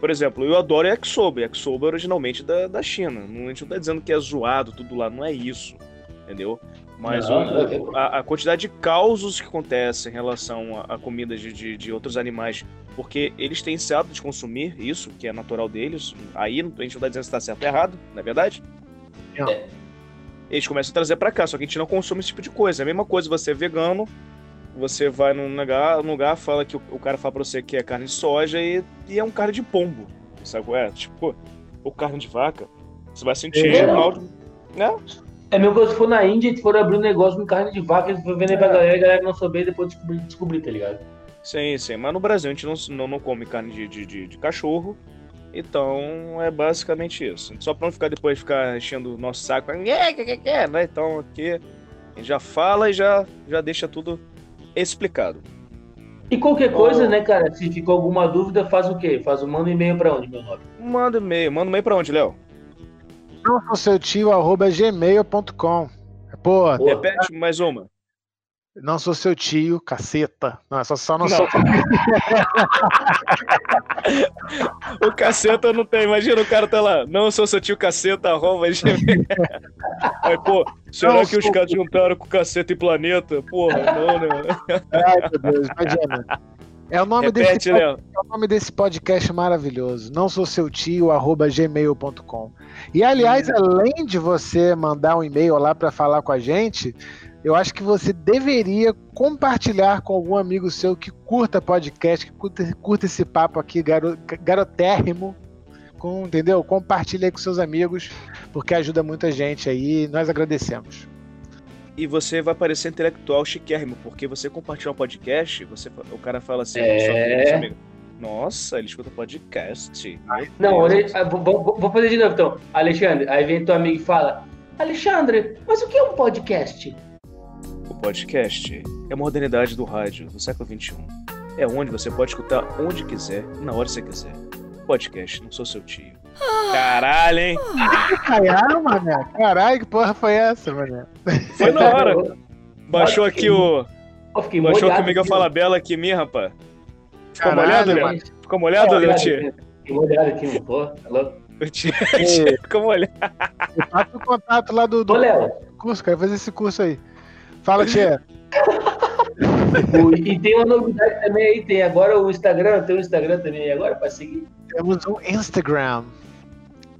Por exemplo, eu adoro yakisoba. Yakisoba é originalmente da, da China. Não, a gente não tá dizendo que é zoado tudo lá, não é isso. Entendeu? Mas não, o, não, a, a, quantidade de causos que acontecem em relação a, a comidas de, de, de, outros animais, porque eles têm esse hábito de consumir isso, que é natural deles. Aí a gente não tá dizendo se tá certo ou errado, não é verdade? É. Eles começam a trazer para cá, só que a gente não consome esse tipo de coisa. É a mesma coisa você é vegano, você vai num lugar, num lugar fala que o, o, cara fala pra você que é carne de soja e, e é um carne de pombo. Sabe qual é? Tipo, ou carne de vaca. Você vai sentir é, mal de. Né? É meu que se for na Índia e for abrir um negócio com carne de vaca, eles vão vender pra é. galera, a galera não souber e depois descobrir, descobrir, tá ligado? Sim, sim. Mas no Brasil a gente não, não, não come carne de, de, de, de cachorro. Então é basicamente isso. Só pra não ficar depois ficar enchendo o nosso saco, né? Então aqui a gente já fala e já, já deixa tudo explicado. E qualquer coisa, oh. né, cara, se ficou alguma dúvida, faz o quê? Faz um manda e-mail pra onde, meu nome? Manda e-mail. Manda e-mail pra onde, Léo? Não seu tio, arroba gmail.com. Pô, repete mais uma. Não sou seu tio, caceta. Não, é só, só não, não. sou. o caceta não tem. Imagina o cara tá lá. Não sou seu tio, caceta, arroba. Aí, pô, será não, que os caras juntaram com caceta e planeta? Porra, não, né? Ai, meu Deus, imagina. É o, nome Repete, desse, é o nome desse podcast maravilhoso. Não sou seu tio, arroba gmail.com. E aliás, além de você mandar um e-mail lá para falar com a gente, eu acho que você deveria compartilhar com algum amigo seu que curta podcast, que curta, curta esse papo aqui garo, garotérrimo, com, entendeu? Compartilhe aí com seus amigos, porque ajuda muita gente aí. Nós agradecemos. E você vai parecer intelectual chiquérrimo, porque você compartilha um podcast, você, o cara fala assim, é... amigo, nossa, ele escuta podcast. Não, ah, vou, vou fazer de novo então. Alexandre, aí vem teu amigo e fala, Alexandre, mas o que é um podcast? O podcast é a modernidade do rádio do século XXI. É onde você pode escutar onde quiser, na hora que você quiser. Podcast, não sou seu tio. Caralho, hein? Caralho, mané. Caralho, que porra foi essa, mané? Foi na hora. Baixou aqui o. Baixou aqui o Miguel Fala Bela aqui, minha, rapaz. Ficou Caralho, molhado, Léo? Ficou molhado, Léo, tia? Ficou molhado aqui, pô. Alô? Ficou molhado. Passa o contato lá do, do Ô, Léo. curso, quero fazer esse curso aí. Fala, tia. e tem uma novidade também aí, tem agora o Instagram, tem o Instagram também agora para seguir. Temos um Instagram.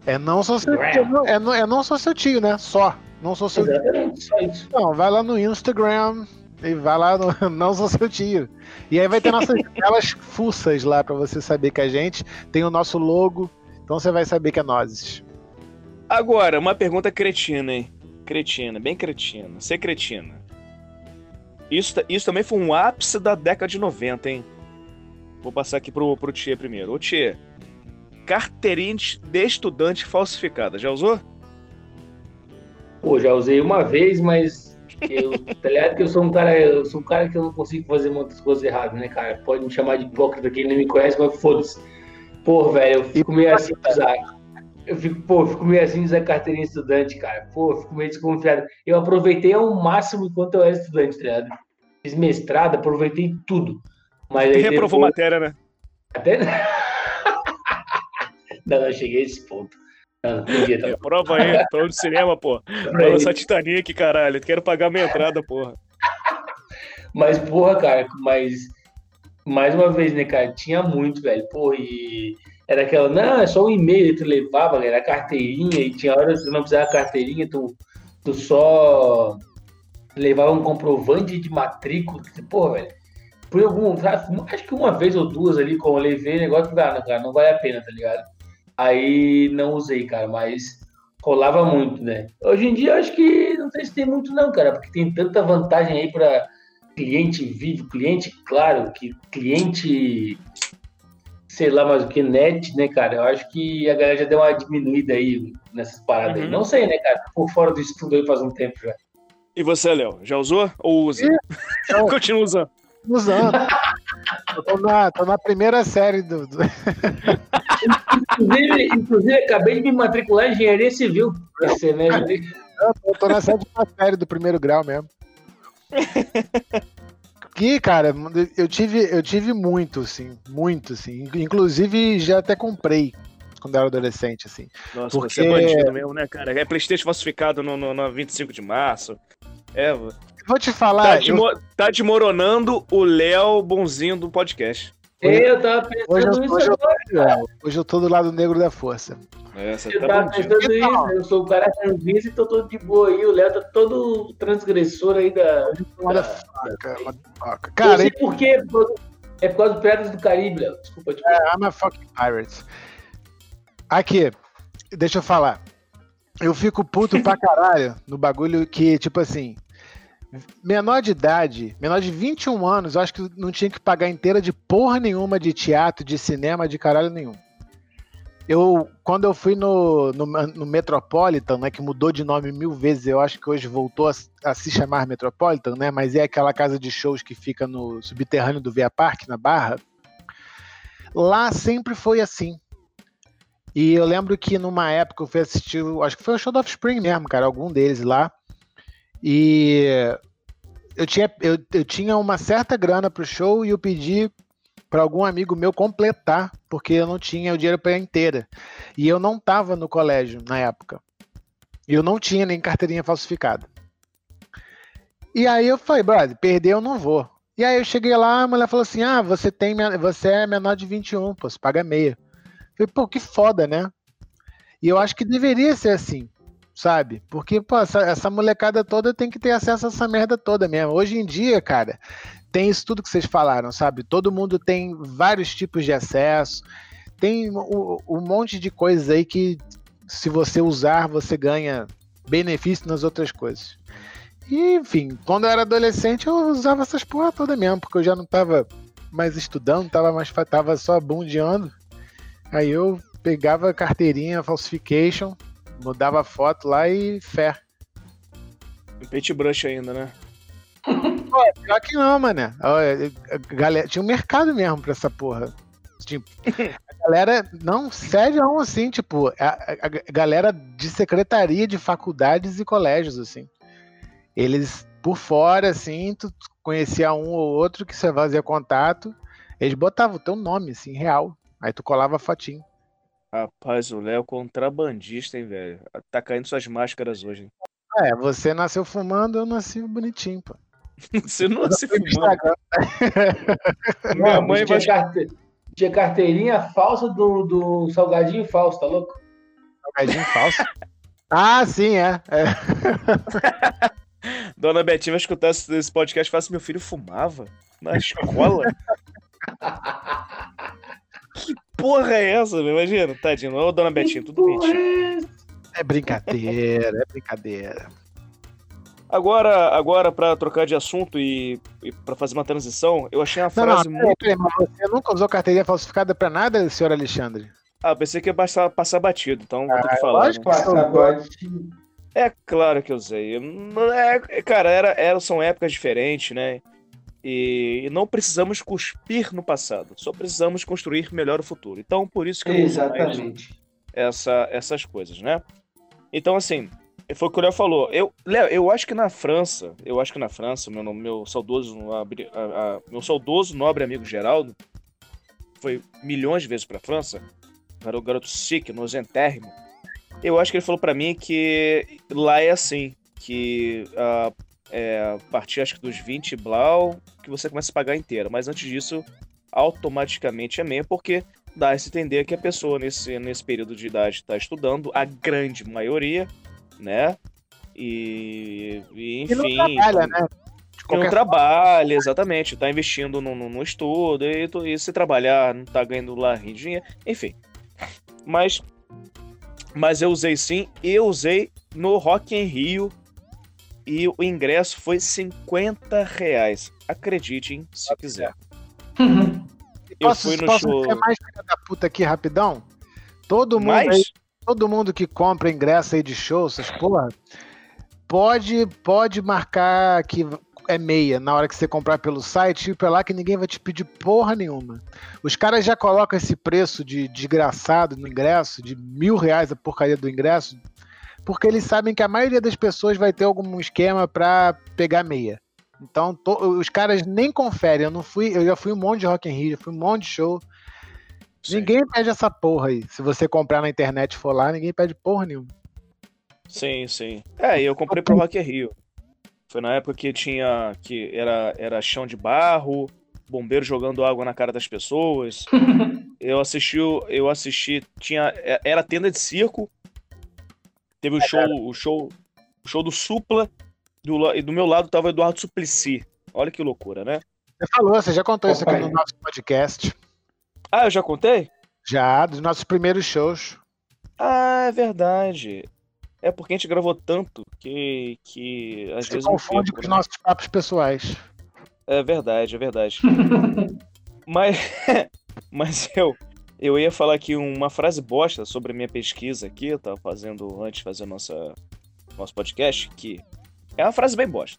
É não sou seu tio, é, não, é não sou seu tio, né? Só. Não sou seu Exatamente, tio. só isso. Não, vai lá no Instagram e vai lá no Não Sou Seu Tio. E aí vai ter nossas telas fuças lá para você saber que a gente tem o nosso logo. Então você vai saber que é nós. Agora, uma pergunta cretina, hein? Cretina, bem cretina. Ser cretina. Isso, isso também foi um ápice da década de 90, hein? Vou passar aqui pro, pro Tia primeiro. Ô Tia, carteirinha de estudante falsificada, já usou? Pô, já usei uma vez, mas eu, tá ligado que eu sou um cara, eu sou um cara que eu não consigo fazer muitas coisas erradas, né, cara? Pode me chamar de hipócrita quem não me conhece, mas foda-se. Pô, velho, eu fico meio assim usar. Eu fico, pô, fico meio assim usar carteirinha estudante, cara. Pô, fico meio desconfiado. Eu aproveitei ao máximo enquanto eu era estudante, tá ligado? Fiz mestrado, aproveitei tudo. Mas aí reprovou depois... matéria, né? Até. não, não, cheguei a esse ponto. Não, não podia, tá Prova aí, tô no cinema, pô. Pra lançar Titanic, caralho. Quero pagar minha entrada, porra. Mas, porra, cara, mas. Mais uma vez, né, cara? Tinha muito, velho. Porra, e. Era aquela, não, é só um e-mail tu levava, galera, a carteirinha, e tinha horas que não precisava carteirinha, tu, tu só levava um comprovante de matrícula. Pô, velho, por algum. Acho que uma vez ou duas ali, como eu levei negócio, ah, não, cara, não vale a pena, tá ligado? Aí não usei, cara, mas rolava muito, né? Hoje em dia acho que não sei se tem muito não, cara, porque tem tanta vantagem aí para cliente vivo, cliente, claro, que cliente, sei lá mais o que, net, né, cara? Eu acho que a galera já deu uma diminuída aí nessas paradas Uhum. aí. Não sei, né, cara? Tô Por fora do estudo aí faz um tempo já. E você, Léo, já usou ou usa? eu- Continua usando. Usando. Eu tô na, tô na primeira série do. do- Inclusive, inclusive, acabei de me matricular em engenharia civil pra ser, né? Eu tô na sétima série do primeiro grau mesmo. Que, cara, eu tive, eu tive muito, assim, muito, assim. Inclusive, já até comprei quando eu era adolescente, assim. Nossa, Porque- você é bandido mesmo, né, cara? É Playstation falsificado no, no, no 25 de março. É, Vou te tá, falar, eu, demo- tá desmoronando o Léo bonzinho do podcast. É, Eu tava hoje, pensando eu, isso hoje, agora. eu, hoje eu tô do lado negro da força. É, você Eu tá tava bandido. pensando isso, eu sou o cara ranzinza e tô todo de boa aí. O Léo tá todo transgressor aí da. Motherfucker, motherfucker. eu Cara, sei por quê, é por- é por causa do Piratas do Caribe, Léo. Desculpa, tipo, I'm a fucking pirate. Aqui, deixa eu falar. Eu fico puto pra caralho no bagulho que, tipo assim, menor de idade, menor de 21 anos, eu acho que não tinha que pagar inteira de porra nenhuma de teatro, de cinema, de caralho nenhum. Eu, quando eu fui no, no, no Metropolitan, né, que mudou de nome mil vezes, eu acho que hoje voltou a, a se chamar Metropolitan, né, mas é aquela casa de shows que fica no subterrâneo do Via Park, na Barra. Lá sempre foi assim. E eu lembro que numa época eu fui assistir, acho que foi o Show do Offspring mesmo, cara, algum deles lá. E eu tinha, eu, eu tinha uma certa grana pro show e eu pedi para algum amigo meu completar, porque eu não tinha o dinheiro para ir inteira. E eu não tava no colégio na época. E eu não tinha nem carteirinha falsificada. E aí eu falei, brother, perder eu não vou. E aí eu cheguei lá, a mulher falou assim: "Ah, você tem você é menor de 21, pô, você paga meia". Eu falei, pô, que foda, né? E eu acho que deveria ser assim, sabe? Porque, pô, essa, essa molecada toda tem que ter acesso a essa merda toda mesmo. Hoje em dia, cara, tem isso tudo que vocês falaram, sabe? Todo mundo tem vários tipos de acesso, tem um, monte de coisas aí que, se você usar, você ganha benefício nas outras coisas. E, enfim, quando eu era adolescente, eu usava essas porra toda mesmo, porque eu já não tava mais estudando, tava, mais, tava só bundeando. Aí eu pegava carteirinha, falsification, mudava a foto lá e fé. Paintbrush ainda, né? Pior que não, mano. A galera, tinha um mercado mesmo pra essa porra. Tipo, a galera, não, sério, não, assim, tipo, a, a- a galera de secretaria de faculdades e colégios, assim. Eles, por fora, assim, tu conhecia um ou outro que você fazia contato, eles botavam o teu nome, assim, real. Aí tu colava a fotinho. Rapaz, o Léo é contrabandista, hein, velho? Tá caindo suas máscaras hoje, hein? É, você nasceu fumando, eu nasci bonitinho, pô. Você não no fumando. Instagram. Minha Não, mãe tinha, vai. carte- tinha carteirinha falsa do, do Salgadinho falso, tá louco? Salgadinho falso. Ah, sim, é. é. Dona Betinha vai escutar esse esse podcast e fala assim: meu filho fumava na escola? Que porra é essa, meu? Imagina, tadinho. Ô, Dona Betinha, tudo mentira. é? É brincadeira, é brincadeira. Agora, agora para trocar de assunto e, e para fazer uma transição, eu achei uma Não, não, frase peraí, muito. peraí, mas você nunca usou carteirinha falsificada pra nada, senhor Alexandre? Ah, pensei que ia passar, passar batido, então vou ter que falar. Ah, lógico. né? Passaporte. É claro que eu usei. Não É, cara, era, era- são épocas diferentes, né? E, e não precisamos cuspir no passado, só precisamos construir melhor o futuro. Então, por isso que eu Exatamente. essa, essas coisas, né? Então, assim, foi o que o Léo falou. Eu, Léo, eu acho que na França, eu acho que na França, meu, meu saudoso, nobre- a- a- meu saudoso nobre amigo Geraldo foi milhões de vezes pra França, era o garoto chique, nozentérrimo. Eu acho que ele falou pra mim que lá é assim, que ah, é, a partir acho que dos 20 blau, que você começa a pagar inteira, mas antes disso, automaticamente é meia, porque dá a se entender que a pessoa nesse, nesse período de idade está estudando, a grande maioria, né? E, e, E não enfim. trabalha, né? Não trabalha, exatamente, tá investindo no, no, no estudo, e, e se trabalhar, não tá ganhando lá dinheiro, enfim. Mas, mas eu usei sim, e eu usei no Rock em Rio e o ingresso foi 50 reais. Acreditem se quiser. Eu posso, fui no posso show. ser mais filha da puta aqui rapidão? Todo mundo, aí, todo mundo que compra ingresso aí de show, essas porra, pode, pode marcar que é meia na hora que você comprar pelo site e pra lá que ninguém vai te pedir porra nenhuma. Os caras já colocam esse preço de desgraçado no ingresso, de mil reais a porcaria do ingresso, porque eles sabem que a maioria das pessoas vai ter algum esquema pra pegar meia. Então, to- os caras nem conferem. Eu não fui, eu já fui um monte de Rock in Rio, já fui um monte de show. sim, Ninguém pede essa porra aí. Se você comprar na internet e for lá, ninguém pede porra nenhuma. sim, sim. É, e eu comprei pro Rock in Rio. Foi na época que tinha. que era, era chão de barro, bombeiro jogando água na cara das pessoas. Eu assisti, eu assisti, tinha, é- era tenda de circo. Teve o show, o show, o show do Supla, do, e do meu lado tava o Eduardo Suplicy. Olha que loucura, né? Você falou, você já contou isso aqui no nosso podcast. Ah, eu já contei? Já, dos nossos primeiros shows. Ah, é verdade. É porque a gente gravou tanto que, que às Você vezes confunde perco, com os né? nossos papos pessoais. É verdade, é verdade. Mas, mas eu, eu ia falar aqui uma frase bosta sobre a minha pesquisa aqui, eu tava fazendo antes de fazer nossa, nosso podcast, que é uma frase bem bosta.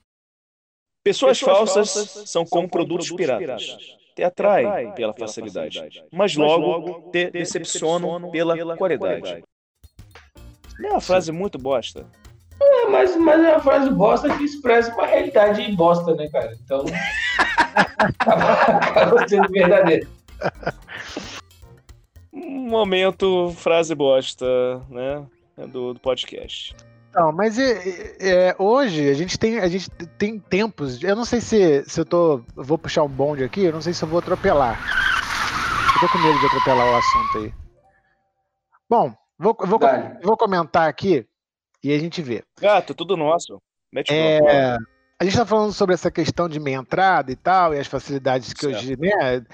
Pessoas, falsas, são como produtos, piratas. Te atraem pela facilidade, mas logo te decepcionam pela qualidade. Não é uma frase muito bosta. É, mas, mas é uma frase bosta que expressa uma realidade bosta, né, cara? Então. acaba sendo verdadeiro. Um momento, frase bosta, né? Do, do podcast. Não, mas é, é, hoje a gente tem a gente tem tempos. Eu não sei se, se eu tô. vou puxar um bonde aqui, eu não sei se eu vou atropelar. Eu tô com medo de atropelar o assunto aí. Bom, vou, vou, vou comentar aqui e a gente vê. Gato, tudo nosso. Mete É, a gente tá falando sobre essa questão de meia entrada e tal, e as facilidades que Certo. hoje, né,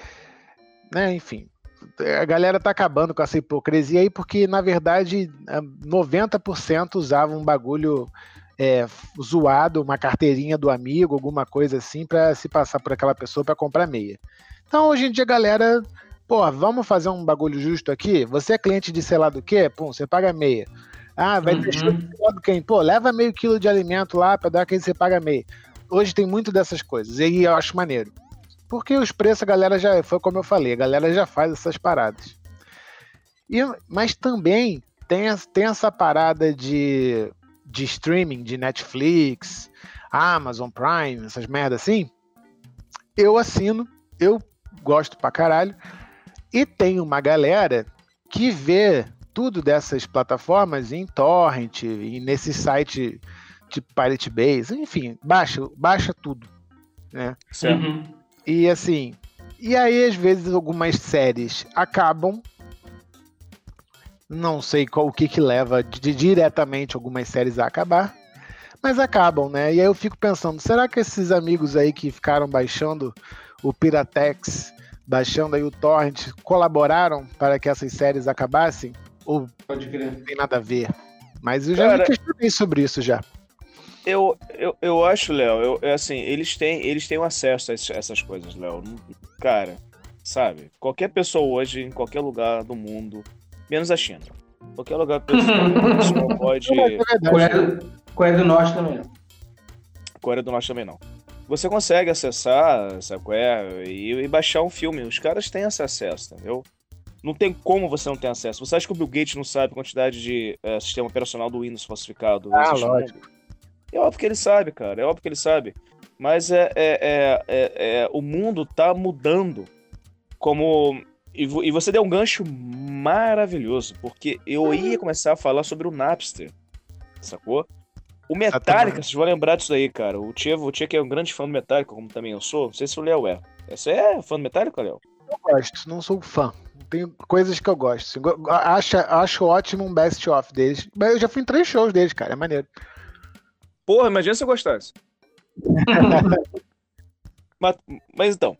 né, enfim. A galera tá acabando com essa hipocrisia aí, porque, na verdade, eh, 90% usava um bagulho é, zoado, uma carteirinha do amigo, alguma coisa assim, pra se passar por aquela pessoa pra comprar meia. Então, hoje em dia, a galera, pô, vamos fazer um bagulho justo aqui? Você é cliente de sei lá do quê? Pum, você paga meia. Ah, vai Uhum. de sei lá do quem? Pô, leva meio quilo de alimento lá pra dar quem você paga meia. Hoje tem muito dessas coisas, e aí eu acho maneiro. Porque os preços, a galera já. Foi como eu falei, a galera já faz essas paradas. E, mas também tem, tem essa parada de, de streaming, de Netflix, Amazon Prime, essas merdas assim. Eu assino, eu gosto pra caralho. E tem uma galera que vê tudo dessas plataformas em torrent, e nesse site tipo Pirate Base, enfim, baixa, baixa tudo, né? Certo. Uhum. E assim, e aí às vezes algumas séries acabam. Não sei qual o que que leva de- diretamente algumas séries a acabar, mas acabam, né? E aí eu fico pensando, será que esses amigos aí que ficaram baixando o Piratex, baixando aí o torrent, colaboraram para que essas séries acabassem? Ou Pode crer. não tem nada a ver? Mas eu já Cara, me questionei sobre isso já. Eu, eu, eu acho, Léo, eu, assim, eles têm, eles têm acesso a essas coisas, Léo. Cara, sabe? Qualquer pessoa hoje, em qualquer lugar do mundo, menos a China. Qualquer lugar pessoa, pode. É verdade. Coreia, Coreia do Norte também. Coreia do Norte também não. Você consegue acessar essa Coreia e, e baixar um filme. Os caras têm esse acesso, entendeu? Não tem como você não ter acesso. Você acha que o Bill Gates não sabe a quantidade de eh, sistema operacional do Windows falsificado? Ah, lógico. É óbvio que ele sabe, cara. É óbvio que ele sabe. Mas é, é, é, é- é- o mundo tá mudando. Como. E, e você deu um gancho maravilhoso, porque eu ia começar a falar sobre o Napster. Sacou? O Metallica, vocês vão lembrar disso aí, cara. O Tia, o Tia que é um grande fã do Metallica, como também eu sou. Não sei se o Léo é. Você é fã do Metallica, Léo? Eu gosto, não sou fã. Tem coisas que eu gosto. go- Acho, acho ótimo um best-of deles. Mas eu já fui em três shows deles, cara. É maneiro. Porra, imagina se eu gostasse. mas, mas então,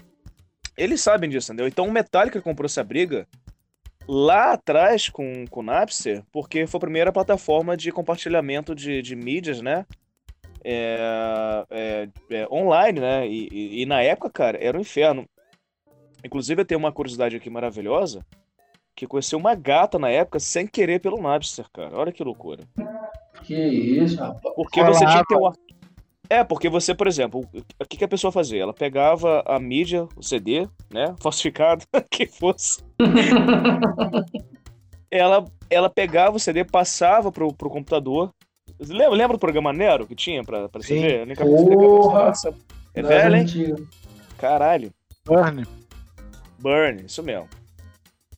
eles sabem disso, entendeu? Então o Metallica comprou essa briga lá atrás com, com o Napster, porque foi a primeira plataforma de compartilhamento de, de mídias, né? é, é, é, online, né? E, e, e, na época, cara, era um inferno. Inclusive, eu tenho uma curiosidade aqui maravilhosa, que conheceu uma gata na época sem querer pelo Napster, cara. Olha que loucura. Que isso, rapaz. Porque Olá, você tinha que ter um... É, porque você, por exemplo, o que, que a pessoa fazia? Ela pegava a mídia, o CD, né? Falsificado, que fosse. ela, ela pegava o CD, passava pro, pro computador. Lembra, lembra do programa Nero que tinha pra, pra CD? Porra! É velho, hein? Caralho. Burn. Burn, isso mesmo.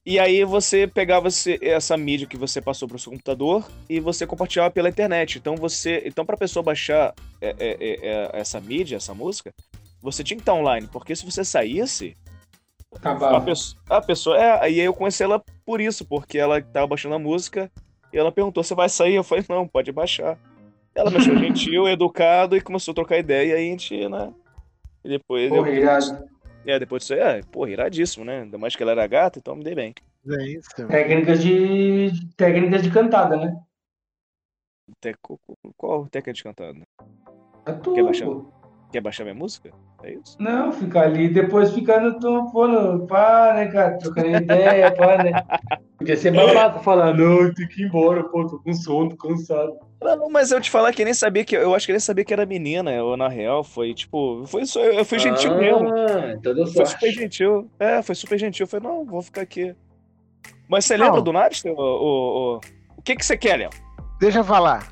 E aí você pegava essa mídia que você passou para o seu computador e você compartilhava pela internet. Então você, então para a pessoa baixar é, é, é, é, essa mídia, essa música, você tinha que estar online, porque se você saísse, Acabava. A pessoa, a pessoa, é, aí eu conheci ela por isso, porque ela estava baixando a música e ela perguntou: "Você vai sair?" Eu falei: "Não, pode baixar". Ela me achou gentil, educado e começou a trocar ideia e aí a gente, né? E depois Porra, eu, é, depois disso aí, é, porra, iradíssimo, né? Ainda mais que ela era gata, então me dei bem. É isso. Técnicas de. Técnicas de cantada, né? Teco... Qual técnica de cantada? É tudo. Quer baixar, Quer baixar minha música? É isso? Não, ficar ali, depois ficar no tom, pá, né, cara? Trocando ideia, pá, né? Podia ser babaca falar, não, tem que ir embora, pô, tô com sono, tô cansado. Não, mas eu te falar que nem sabia que. Eu acho que nem sabia que era menina, ou na real, foi tipo. Foi, eu fui gentil ah, mesmo. Então deu foi super gentil. É, foi super gentil. Eu falei, não, vou ficar aqui. Mas você não. lembra do Napster? O, o, o, o que, que você quer, Léo? Deixa eu falar.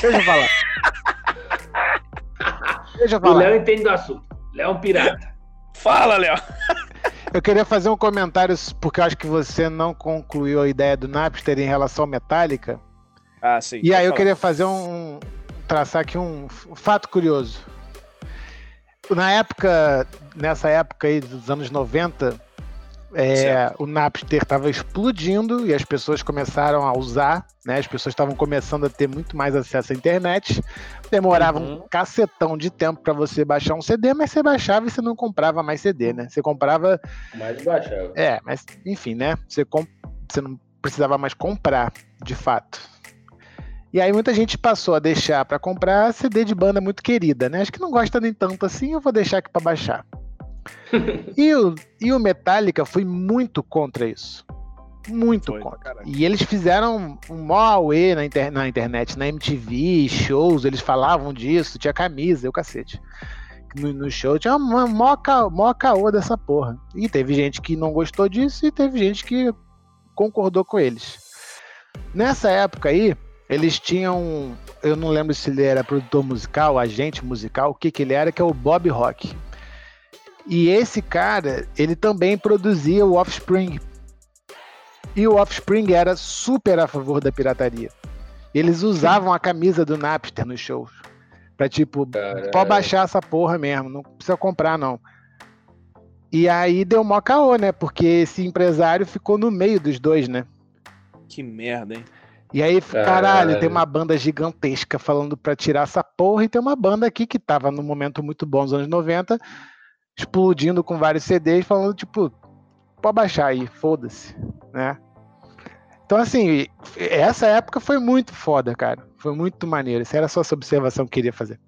Deixa eu falar. Deixa eu falar. O Léo entende do assunto. Léo é um pirata. Fala, Léo. Eu queria fazer um comentário, porque eu acho que você não concluiu a ideia do Napster em relação à Metallica. Ah, sim. E aí eu queria fazer um. traçar aqui um, um fato curioso. Na época, nessa época aí dos anos 90, é, o Napster estava explodindo e as pessoas começaram a usar, né? As pessoas estavam começando a ter muito mais acesso à internet. Demorava uhum. um cacetão de tempo para você baixar um CD, mas você baixava e você não comprava mais CD, né? Você comprava. Mais baixava. É, mas enfim, né? Você, comp... você não precisava mais comprar, de fato. E aí muita gente passou a deixar para comprar CD de banda muito querida, né? Acho que não gosta nem tanto assim, eu vou deixar aqui para baixar. e, o, e o Metallica foi muito contra isso. Muito foi, contra. E eles fizeram um maior auê na, inter, na internet, na MTV, shows, eles falavam disso, tinha camisa, o cacete. No, no, show tinha uma maior caô dessa porra. E teve gente que não gostou disso e teve gente que concordou com eles. Nessa época aí, eles tinham. Eu não lembro se ele era produtor musical, agente musical, o que, que ele era, que é o Bob Rock. E esse cara, ele também produzia o Offspring. E o Offspring era super a favor da pirataria. Eles usavam a camisa do Napster nos shows. Pra tipo, Caralho. pode baixar essa porra mesmo, não precisa comprar não. E aí deu mó caô, né? Porque esse empresário ficou no meio dos dois, né? Que merda, hein? E aí, caralho, caralho, tem uma banda gigantesca falando pra tirar essa porra, e tem uma banda aqui que tava num momento muito bom nos anos 90, explodindo com vários CDs, falando, tipo, pode baixar aí, foda-se, né? Então, assim, essa época foi muito foda, cara. Foi muito maneiro. Essa era só essa observação que eu queria fazer.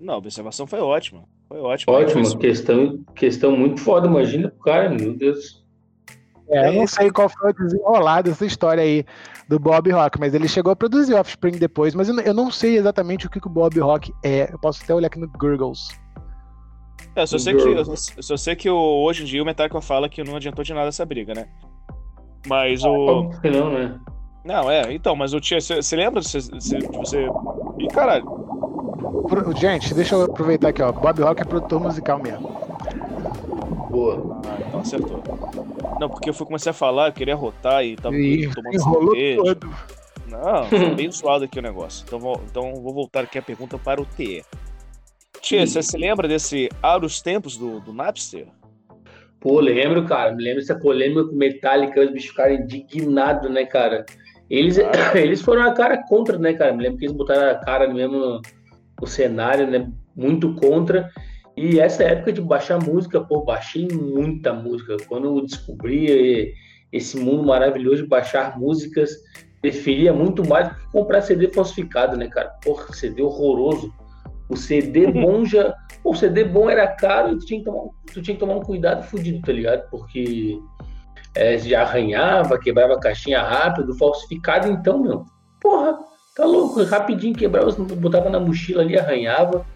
Não, a observação foi ótima. Foi ótima. Ótima, questão, questão muito foda. Imagina pro cara, meu Deus. É, eu não sei qual foi o desenrolar dessa história aí do Bob Rock, mas ele chegou a produzir Offspring depois, mas eu não sei exatamente o que, que o Bob Rock é. Eu posso até olhar aqui no Gurgles. É, só sei, que, eu só sei que hoje em dia o Metallica fala que não adiantou de nada essa briga, né? Mas ah, o. Não, né? Não, é, então, mas o Tia, você lembra de você, de você. Ih, caralho. Gente, deixa eu aproveitar aqui, ó. Bob Rock é produtor musical mesmo. Boa. Ah, então acertou. Não, porque eu fui comecei a falar, eu queria rotar e tava e tomando cerveja. Todo. Não, tá bem suado aqui o negócio. Então vou, então vou voltar aqui a pergunta para o TE. Tia, você se lembra desse Auros Tempos do, do Napster? Pô, lembro, cara. Me lembro dessa polêmica com Metallica, os bichos ficaram indignados, né, cara? Eles, ah. eles foram a cara contra, né, cara? Me lembro que eles botaram a cara mesmo no, no cenário, né? Muito contra. E essa época de baixar música, pô, baixei muita música. Quando eu descobri esse mundo maravilhoso de baixar músicas, preferia muito mais comprar CD falsificado, né, cara? Porra, CD horroroso. O CD bom já. O CD bom era caro e tu tinha que tomar, tu tinha que tomar um cuidado fudido, tá ligado? Porque é, já arranhava, quebrava a caixinha rápido, falsificado, então, meu. Porra, tá louco, rapidinho quebrava, botava na mochila ali, arranhava.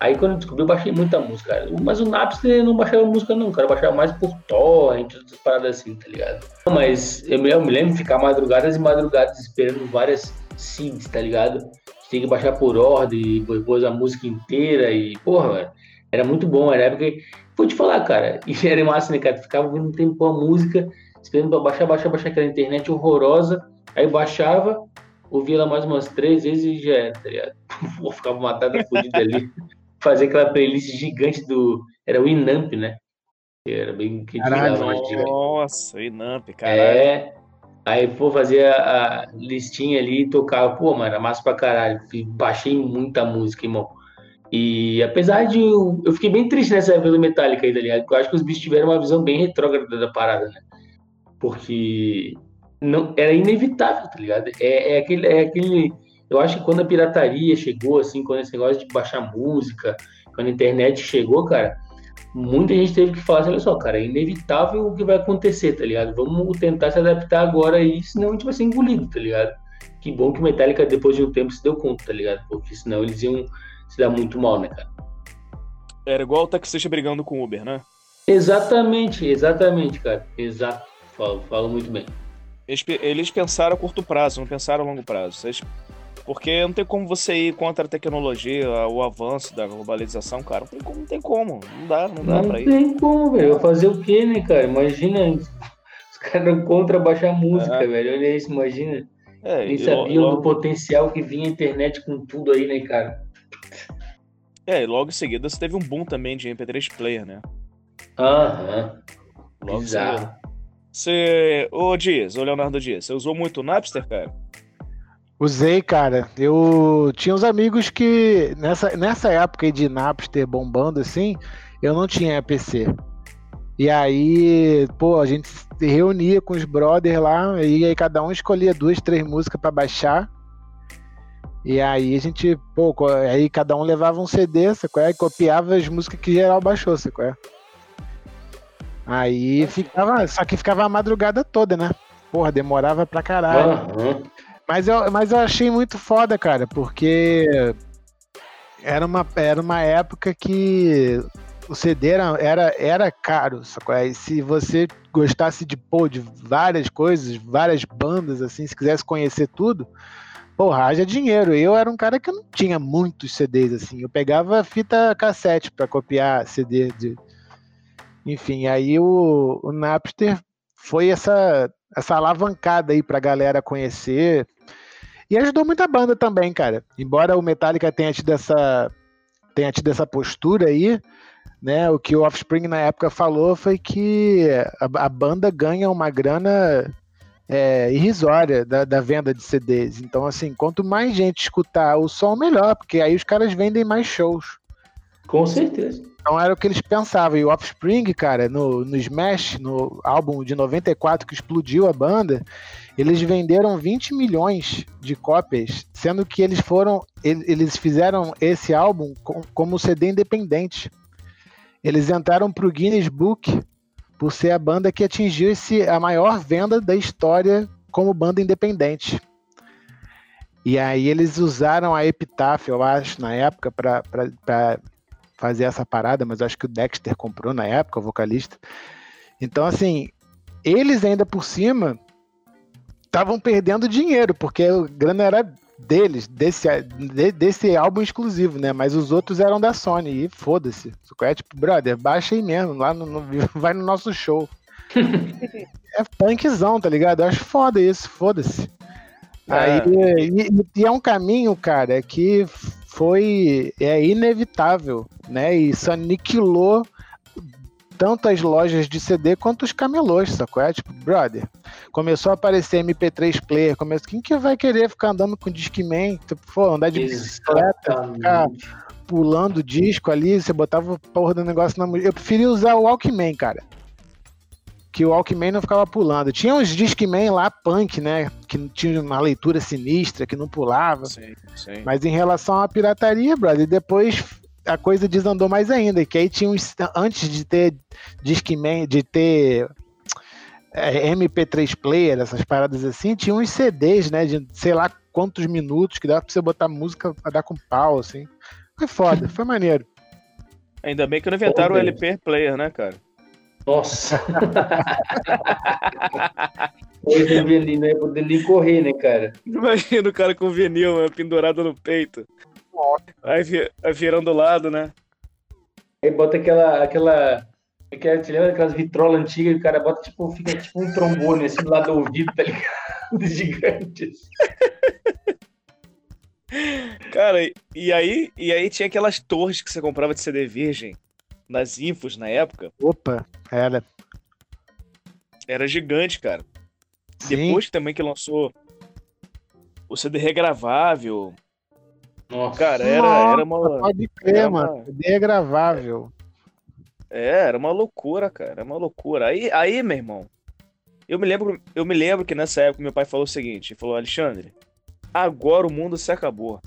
Aí quando eu descobri, eu baixei muita música. Mas o Napster não baixava música, não, cara. Eu baixava mais por torrent, outras paradas assim, tá ligado? Mas eu me, lembro de ficar madrugadas e madrugadas esperando várias seeds, tá ligado? Tem que baixar por ordem, depois a música inteira e, porra, velho, era muito bom. Era época vou te falar, cara, e era massa, né, cara? Ficava ouvindo um tempo a música, esperando pra baixar, baixar, baixar aquela internet horrorosa. Aí baixava, ouvia ela mais umas três vezes e já era, tá ligado? Pô, ficava matada fodida ali fazer aquela playlist gigante do. Era o Inamp, né? Era bem que Caralho, Nossa, o Inamp, cara. É. Aí, pô, fazia a listinha ali e tocava. Pô, mano, era massa pra caralho. Baixei muita música, irmão. E apesar de. Eu, eu fiquei bem triste nessa época do Metallica aí, tá ligado? Porque eu acho que os bichos tiveram uma visão bem retrógrada da parada, né? Porque não, era inevitável, tá ligado? É, é, aquele, é aquele eu acho que quando a pirataria chegou, assim, quando esse negócio de baixar música, quando a internet chegou, cara, muita gente teve que falar assim, olha só, cara, é inevitável o que vai acontecer, tá ligado? Vamos tentar se adaptar agora aí, senão a gente vai ser engolido, tá ligado? Que bom que o Metallica, depois de um tempo, se deu conta, tá ligado? Porque senão eles iam se dar muito mal, né, cara? Era igual o taxista brigando com o Uber, né? Exatamente, exatamente, cara. Exato. Falo, falo muito bem. Eles, eles pensaram a curto prazo, não pensaram a longo prazo. Vocês porque não tem como você ir contra a tecnologia, o avanço da globalização, cara. Não tem como, não tem como. Não dá, não dá não pra ir. Não tem como, velho. Fazer o quê, né, cara? Imagina os caras contra baixar música, é. velho. Olha isso, imagina. É, Nem sabiam logo... do potencial que vinha a internet com tudo aí, né, cara? É, e logo em seguida você teve um boom também de MP3 player, né? Aham. Logo Bizarro. Você. Ô Dias, ô Leonardo Dias, você usou muito o Napster, cara? Usei, cara. Eu tinha uns amigos que nessa, nessa época de Napster bombando assim, eu não tinha PC. E aí, pô, a gente se reunia com os brothers lá, e aí cada um escolhia duas, três músicas para baixar. E aí a gente, pô, aí cada um levava um CD, sacou? E copiava as músicas que geral baixou, sacou? Aí ficava, só que ficava a madrugada toda, né? Porra, demorava pra caralho. Uhum. Mas eu, mas eu achei muito foda, cara, porque era uma, era uma época que o CD era, era, era caro, sacou? E se você gostasse de, pô, de várias coisas, várias bandas, assim, se quisesse conhecer tudo, porra, haja dinheiro. Eu era um cara que não tinha muitos CDs, assim. Eu pegava fita cassete para copiar CD de... Enfim, aí o, o Napster foi essa, essa alavancada aí pra galera conhecer e ajudou muita banda também, cara. Embora o Metallica tenha tido essa, tenha tido essa postura aí, né? O que o Offspring na época falou foi que a, a banda ganha uma grana é, irrisória da, da, venda de CDs. Então, assim, quanto mais gente escutar o som, melhor, porque aí os caras vendem mais shows. Com certeza. Então era o que eles pensavam. E o Offspring, cara, no, no Smash, no álbum de 94 que explodiu a banda, eles venderam 20 milhões de cópias, sendo que eles foram. Eles fizeram esse álbum como CD independente. Eles entraram para o Guinness Book por ser a banda que atingiu esse, a maior venda da história como banda independente. E aí eles usaram a Epitaph, eu acho, na época, para fazer essa parada, mas eu acho que o Dexter comprou na época, o vocalista. Então, assim, eles ainda por cima estavam perdendo dinheiro, porque a grana era deles, desse, de, desse álbum exclusivo, né? Mas os outros eram da Sony, e foda-se. É tipo, brother, baixa aí mesmo, lá no, no vai no nosso show. é punkzão, tá ligado? Eu acho foda isso, foda-se. É. Aí, e, e, é um caminho, cara, que foi é inevitável, né? E isso aniquilou tanto as lojas de CD quanto os camelôs, sacou? É tipo, brother, começou a aparecer MP3 player, começou, quem que vai querer ficar andando com Discman? Tipo, pô, andar de bicicleta, ficar pulando disco ali, você botava o porra do negócio na Eu preferia usar o Walkman, cara. que o Walkman não ficava pulando. Tinha uns Discman lá, punk, né? Que tinha uma leitura sinistra, que não pulava. Sim, sim. Mas em relação à pirataria, brother, depois a coisa desandou mais ainda. Que aí tinha uns. Antes de ter Discman, de ter MP3 player, essas paradas assim, tinha uns CDs, né? De sei lá quantos minutos que dava pra você botar música pra dar com pau, assim. Foi foda, foi maneiro. Ainda bem que não inventaram o LP player, né, cara? Nossa! Hoje o vinil não ia poder nem correr, né, cara? Imagina o cara com vinil né, pendurado no peito. Aí, aí virando o lado, né? Aí bota aquela. aquela. Aquela te lembra daquelas vitrolas antigas e o cara bota tipo, fica tipo um trombone assim do lado do ouvido, tá ligado? Gigantes. Cara, e aí, e aí tinha aquelas torres que você comprava de CD virgem nas infos na época. Opa, era. Era gigante, cara. Sim. Depois também que lançou o CD regravável. Nossa. Cara, era, era uma. Pode crer, era mano. Uma... CD regravável. É, era uma loucura, cara. Era uma loucura. Aí, aí, meu irmão, eu me lembro, eu me lembro que nessa época meu pai falou o seguinte: ele falou, Alexandre, agora o mundo se acabou.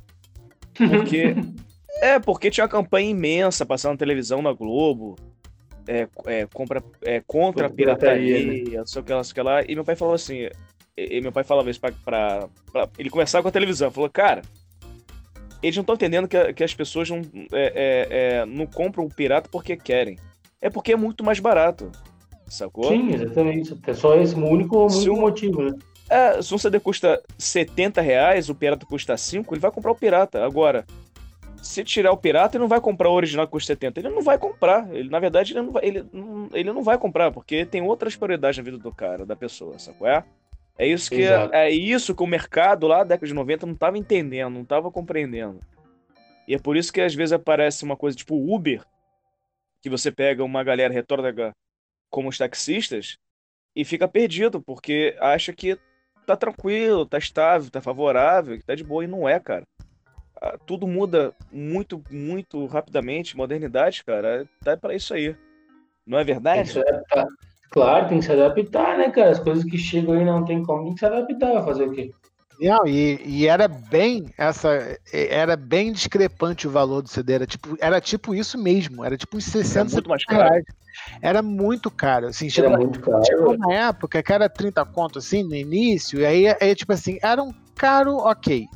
Porque. é, porque tinha uma campanha imensa passando na televisão na Globo. É, é, compra, é, contra a pirataria, né? não sei o que lá, sei o que lá. E meu pai falou assim. E, e meu pai falava isso pra, pra, pra, Ele conversava com a televisão. Falou, cara. Eles não estão entendendo que, que as pessoas não, é, é, é, não compram o pirata porque querem. É porque é muito mais barato. Sacou? Sim, exatamente. É só esse único, único um, motivo, né? É, se um CD custa 70 reais, o pirata custa 5, ele vai comprar o pirata. Agora, se tirar o pirata, ele não vai comprar o original que custa 70. Ele não vai comprar. Ele, na verdade, ele não vai, ele, não, ele não vai comprar, porque tem outras prioridades na vida do cara, da pessoa, sacou? É? É isso que é, é, isso que o mercado lá da década de 90 não estava entendendo, não estava compreendendo. E é por isso que às vezes aparece uma coisa tipo Uber, que você pega uma galera retrógrada como os taxistas e fica perdido, porque acha que tá tranquilo, tá estável, tá favorável, que tá de boa, e não é, cara. Ah, tudo muda muito, muito rapidamente. Modernidade, cara, tá para isso aí. Não é verdade? Claro, tem que se adaptar, né, cara? As coisas que chegam aí não tem como, tem que se adaptar, vai fazer o quê? Não, e, e, era bem essa. Era bem discrepante o valor do CD. Era tipo, era tipo isso mesmo. Era tipo uns 60 era muito reais. Era muito caro. Assim, era chegou, muito caro. Chegou uma época que era 30 conto assim no início, e aí, aí tipo assim, era um caro, ok.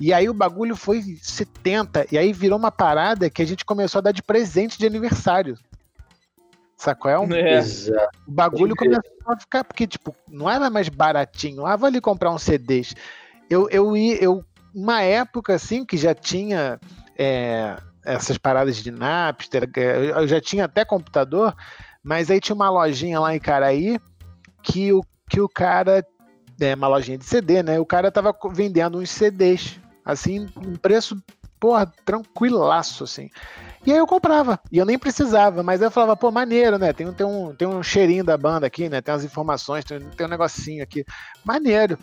E aí o bagulho foi 70, e aí virou uma parada que a gente começou a dar de presente de aniversário. Sacou? É um... É. O bagulho começou a ficar, porque, tipo, não era mais baratinho. Ah, vou ali comprar um CDs. Eu, eu ia, eu, uma época assim que já tinha é, essas paradas de Napster, eu já tinha até computador, mas aí tinha uma lojinha lá em Caraí que o, que o cara, é uma lojinha de CD, né? O cara tava vendendo uns CDs, assim, um preço, porra, tranquilaço, assim. E aí eu comprava, e eu nem precisava, mas eu falava, pô, maneiro, né? Tem, tem, um, tem um cheirinho da banda aqui, né? Tem umas informações, tem, tem um negocinho aqui. Maneiro.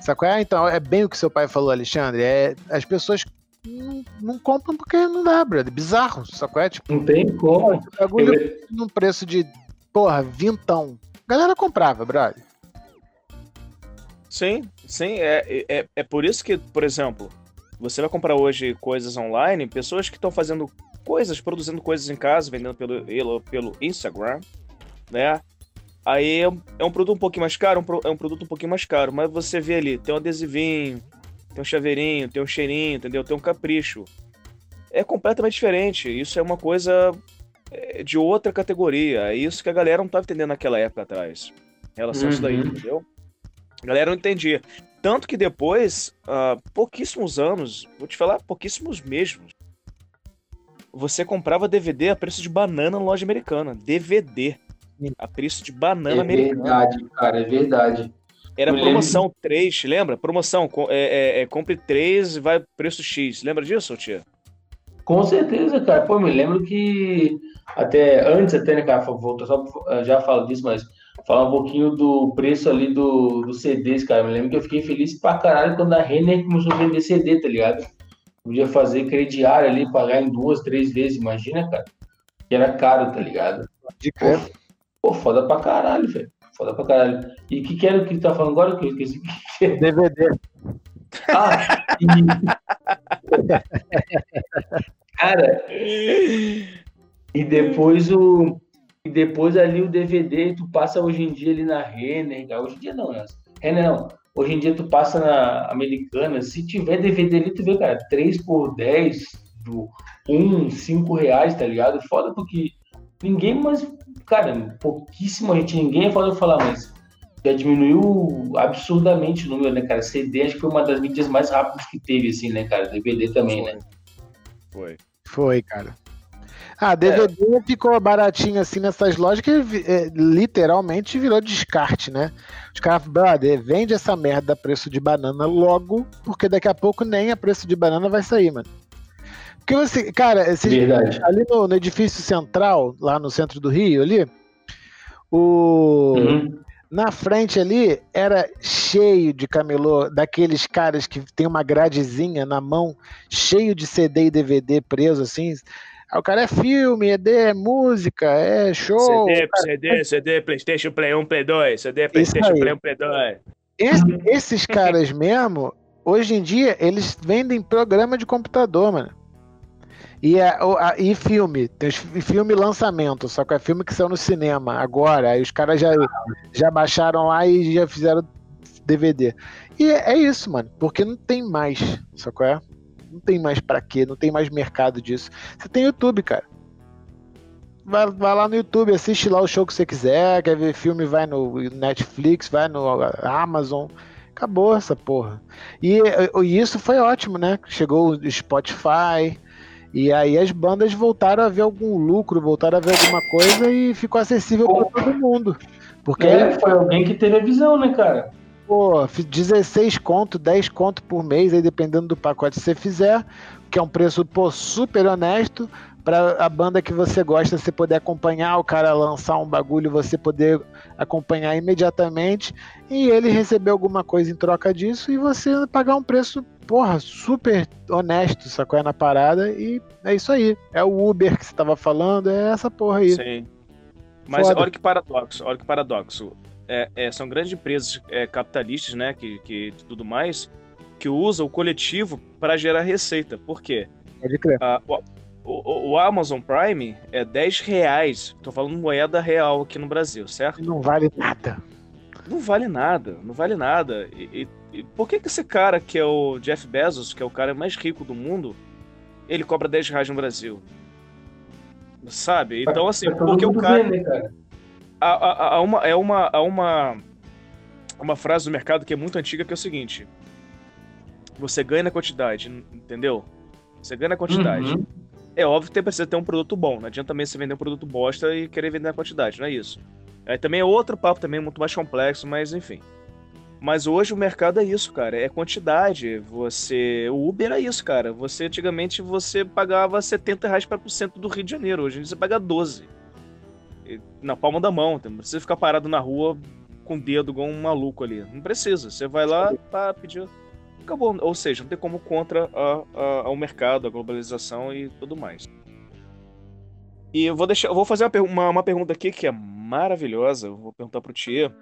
Sacou? É, então, é bem o que seu pai falou, Alexandre. É, as pessoas não, não compram porque não dá, brother. Bizarro, sacou? É, tipo, não tem como. Bagulho eu... num preço de, porra, vintão. A galera comprava, brother. Sim, sim. É, é, é por isso que, por exemplo, você vai comprar hoje coisas online, pessoas que estão fazendo coisas, produzindo coisas em casa, vendendo pelo, pelo Instagram, né? Aí é, é um produto um pouquinho mais caro, é um produto um pouquinho mais caro, mas você vê ali, tem um adesivinho, tem um chaveirinho, tem um cheirinho, entendeu? Tem um capricho. É completamente diferente. Isso é uma coisa é, de outra categoria. É isso que a galera não estava entendendo naquela época atrás. Em relação uhum. a isso daí, uhum. entendeu? A galera não entendia. Tanto que depois, uh, pouquíssimos anos, vou te falar, pouquíssimos mesmo, você comprava DVD a preço de banana na loja americana. DVD. A preço de banana é americana. É verdade, cara, é verdade. Era Eu promoção lembro. 3, lembra? Promoção, é, é, é, compre 3 e vai preço X. Lembra disso, tia? Com certeza, cara. Pô, me lembro que até antes, até, né, cara, voltou, só, já falo disso, mas falar um pouquinho do preço ali do, do CDs, cara. Me lembro que eu fiquei feliz pra caralho quando a Renner começou a vender CD, tá ligado? Podia fazer crediário ali, pagar em duas, três vezes, imagina, cara. Que era caro, tá ligado? De crer. Pô, foda pra caralho, velho. Foda pra caralho. E o que, que era o que tá falando agora? Que eu esqueci. DVD. Ah, e... Cara, e depois o. E depois ali o DVD, tu passa hoje em dia ali na Renner, hoje em dia não, né? Renner não. Hoje em dia tu passa na Americana, se tiver DVD ali, tu vê, cara, 3 por 10, do 1, 5 reais, tá ligado? Foda porque ninguém mais, cara, pouquíssima gente, ninguém é foda falar, mas já diminuiu absurdamente o número, né, cara? CD acho que foi uma das mídias mais rápidas que teve, assim, né, cara? DVD também, Foi. né? Foi. Foi, cara. Ah, DVD ficou baratinho assim nessas lojas que é, literalmente virou descarte, né? Os caras, brother, vende essa merda a preço de banana logo, porque daqui a pouco nem a preço de banana vai sair, mano. Porque você, cara, esses- Verdade. ali no, no edifício central, lá no centro do Rio, ali, o. Uhum. Na frente ali era cheio de camelô, daqueles caras que tem uma gradezinha na mão, cheio de CD e DVD preso assim. Aí o cara é filme, é, de, é música, é show. CD, CD, CD, PlayStation Play 1, Play 2, CD, PlayStation. Play 1, Play 2. Esse- esses caras mesmo, hoje em dia, eles vendem programa de computador, mano. E, é, o- a- e filme, tem filme lançamento, só que é filme que saiu no cinema agora. Aí os caras já, já baixaram lá e já fizeram DVD. E é, é isso, mano, porque não tem mais, só que é? Não tem mais pra quê, não tem mais mercado disso. Você tem YouTube, cara. Vai, vai lá no YouTube, assiste lá o show que você quiser, quer ver filme, vai no Netflix, vai no Amazon. Acabou essa porra. E, e isso foi ótimo, né? Chegou o Spotify, e aí as bandas voltaram a ver algum lucro, voltaram a ver alguma coisa e ficou acessível para todo mundo. Porque É, foi alguém que teve a visão, né, cara? Pô, 16 conto, 10 conto por mês, aí dependendo do pacote que você fizer, que é um preço pô, super honesto para a banda que você gosta, você poder acompanhar, o cara lançar um bagulho, você poder acompanhar imediatamente e ele receber alguma coisa em troca disso e você pagar um preço, porra, super honesto, sacou? É na parada e é isso aí. É o Uber que você tava falando, é essa porra aí. Sim. Mas Foda. olha que paradoxo, olha que paradoxo. É, é, são grandes empresas é, capitalistas, né, que, que tudo mais, que usam o coletivo para gerar receita. Por quê? Pode crer. Ah, o, o- o Amazon Prime é 10 reais. Tô falando moeda real aqui no Brasil, certo? Não vale nada. Não vale nada, não vale nada. E, e- e por que, que esse cara, que é o Jeff Bezos, que é o cara mais rico do mundo, ele cobra 10 reais no Brasil? Sabe? Então, assim, todo porque o cara. cara? Há, há- uma, é uma, há uma, uma frase do mercado que é muito antiga que é o seguinte: você ganha na quantidade, entendeu? Você ganha na quantidade. Uhum. É óbvio que precisa ter um produto bom. Não adianta também você vender um produto bosta e querer vender na quantidade, não é isso. Aí também é outro papo também muito mais complexo, mas enfim. Mas hoje o mercado é isso, cara. É quantidade. Você. O Uber é isso, cara. Você antigamente você pagava 70 reais para o centro do Rio de Janeiro. Hoje em dia você paga 12. Na palma da mão. Não precisa ficar parado na rua com o dedo igual um maluco ali. Não precisa. Você vai lá, tá, pediu. Acabou. Ou seja, não tem como contra a, a- ao mercado, a globalização e tudo mais. E eu vou deixar, eu vou fazer uma, uma, uma pergunta aqui que é maravilhosa. Eu vou perguntar pro Tia.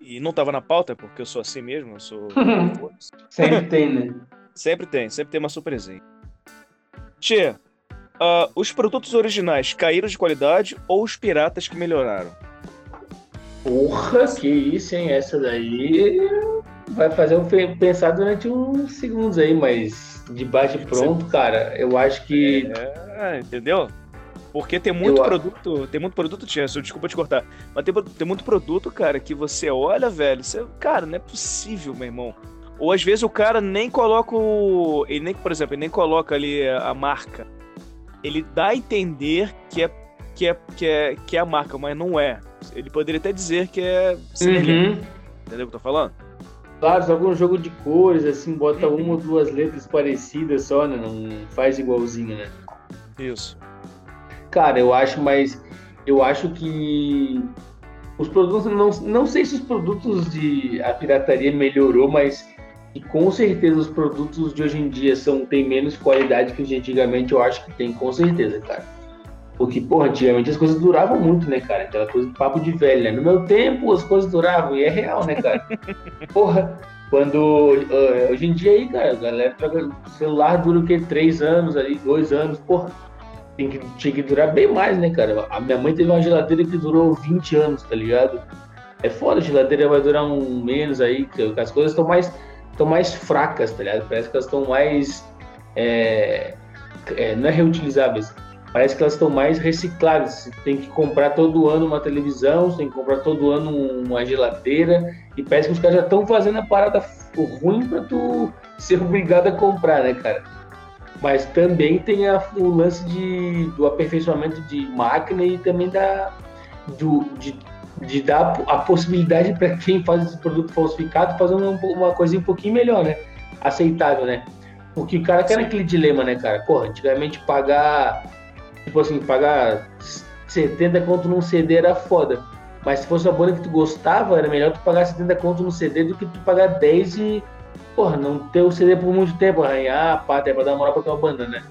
E não tava na pauta, porque eu sou assim mesmo, eu sou. Sempre tem, né? sempre tem, sempre tem uma surpresinha. Tia, ah, os produtos originais caíram de qualidade ou os piratas que melhoraram? Porra, que isso, hein? Essa daí vai fazer eu fe- pensar durante uns segundos aí, mas de bate pronto, cara, eu acho que. É, entendeu? Porque tem muito Eu produto, tem muito produto, Tia, desculpa te cortar, mas tem, tem muito produto, cara, que você olha, velho, você, cara, não é possível, meu irmão. Ou às vezes o cara nem coloca o. Ele nem, por exemplo, ele nem coloca ali a marca. Ele dá a entender que é, que é, que é, que é a marca, mas não é. Ele poderia até dizer que é semelhante, Uhum. entendeu o que eu tô falando? Claro, só com um jogo de cores, assim, bota uma ou duas letras parecidas só, né? Não faz igualzinho, né? Isso. Cara, eu acho, mas eu acho que os produtos, não, não sei se os produtos de a pirataria melhorou, mas e com certeza os produtos de hoje em dia são tem menos qualidade que os de antigamente, eu acho que tem, com certeza, cara. Porque, porra, antigamente as coisas duravam muito, né, cara? Aquela coisa de papo de velho, né? No meu tempo as coisas duravam, e é real, né, cara? porra, quando. Uh, hoje em dia aí, cara, a galera troca. celular dura o quê? Três anos ali, dois anos, porra. Tem que, tinha que durar bem mais, né, cara? A minha mãe teve uma geladeira que durou 20 anos, tá ligado? É foda, a geladeira vai durar um menos aí, que as coisas estão mais, estão mais fracas, tá ligado? Parece que elas estão mais. É, é, não é reutilizáveis, parece que elas estão mais recicladas. Você tem que comprar todo ano uma televisão, você tem que comprar todo ano uma geladeira, e parece que os caras já estão fazendo a parada ruim para tu ser obrigado a comprar, né, cara? Mas também tem a, o lance de, do aperfeiçoamento de máquina e também da, do, de, de dar a possibilidade para quem faz esse produto falsificado fazer uma, uma coisinha um pouquinho melhor, né? Aceitável, né? Porque o cara quer aquele dilema, né, cara? Porra, antigamente pagar Tipo assim, pagar 70 conto num CD era foda. Mas se fosse uma banda que tu gostava, era melhor tu pagar 70 conto no CD do que tu pagar 10 e, porra, não ter o CD por muito tempo, arranhar, pá, até pra dar moral pra tua banda, né?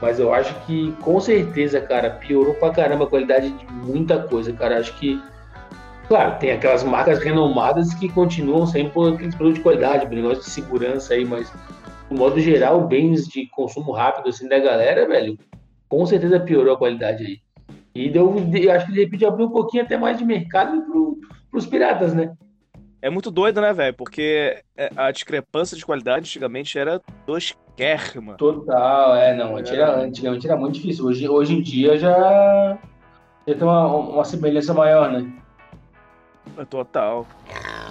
Mas eu acho que, com certeza, cara, piorou pra caramba a qualidade de muita coisa, cara. Acho que, claro, tem aquelas marcas renomadas que continuam sempre aqueles produtos de qualidade, negócio de segurança aí, mas, no modo geral, bens de consumo rápido, assim, da galera, velho, com certeza piorou a qualidade aí. E deu, acho que de repente abriu um pouquinho até mais de mercado para os piratas, né? É muito doido, né, velho? Porque é, a discrepância de qualidade antigamente era tosquérrima. Total, é, não. Era, antigamente era muito difícil. Hoje, hoje em dia já, já tem uma, uma semelhança maior, né? Total.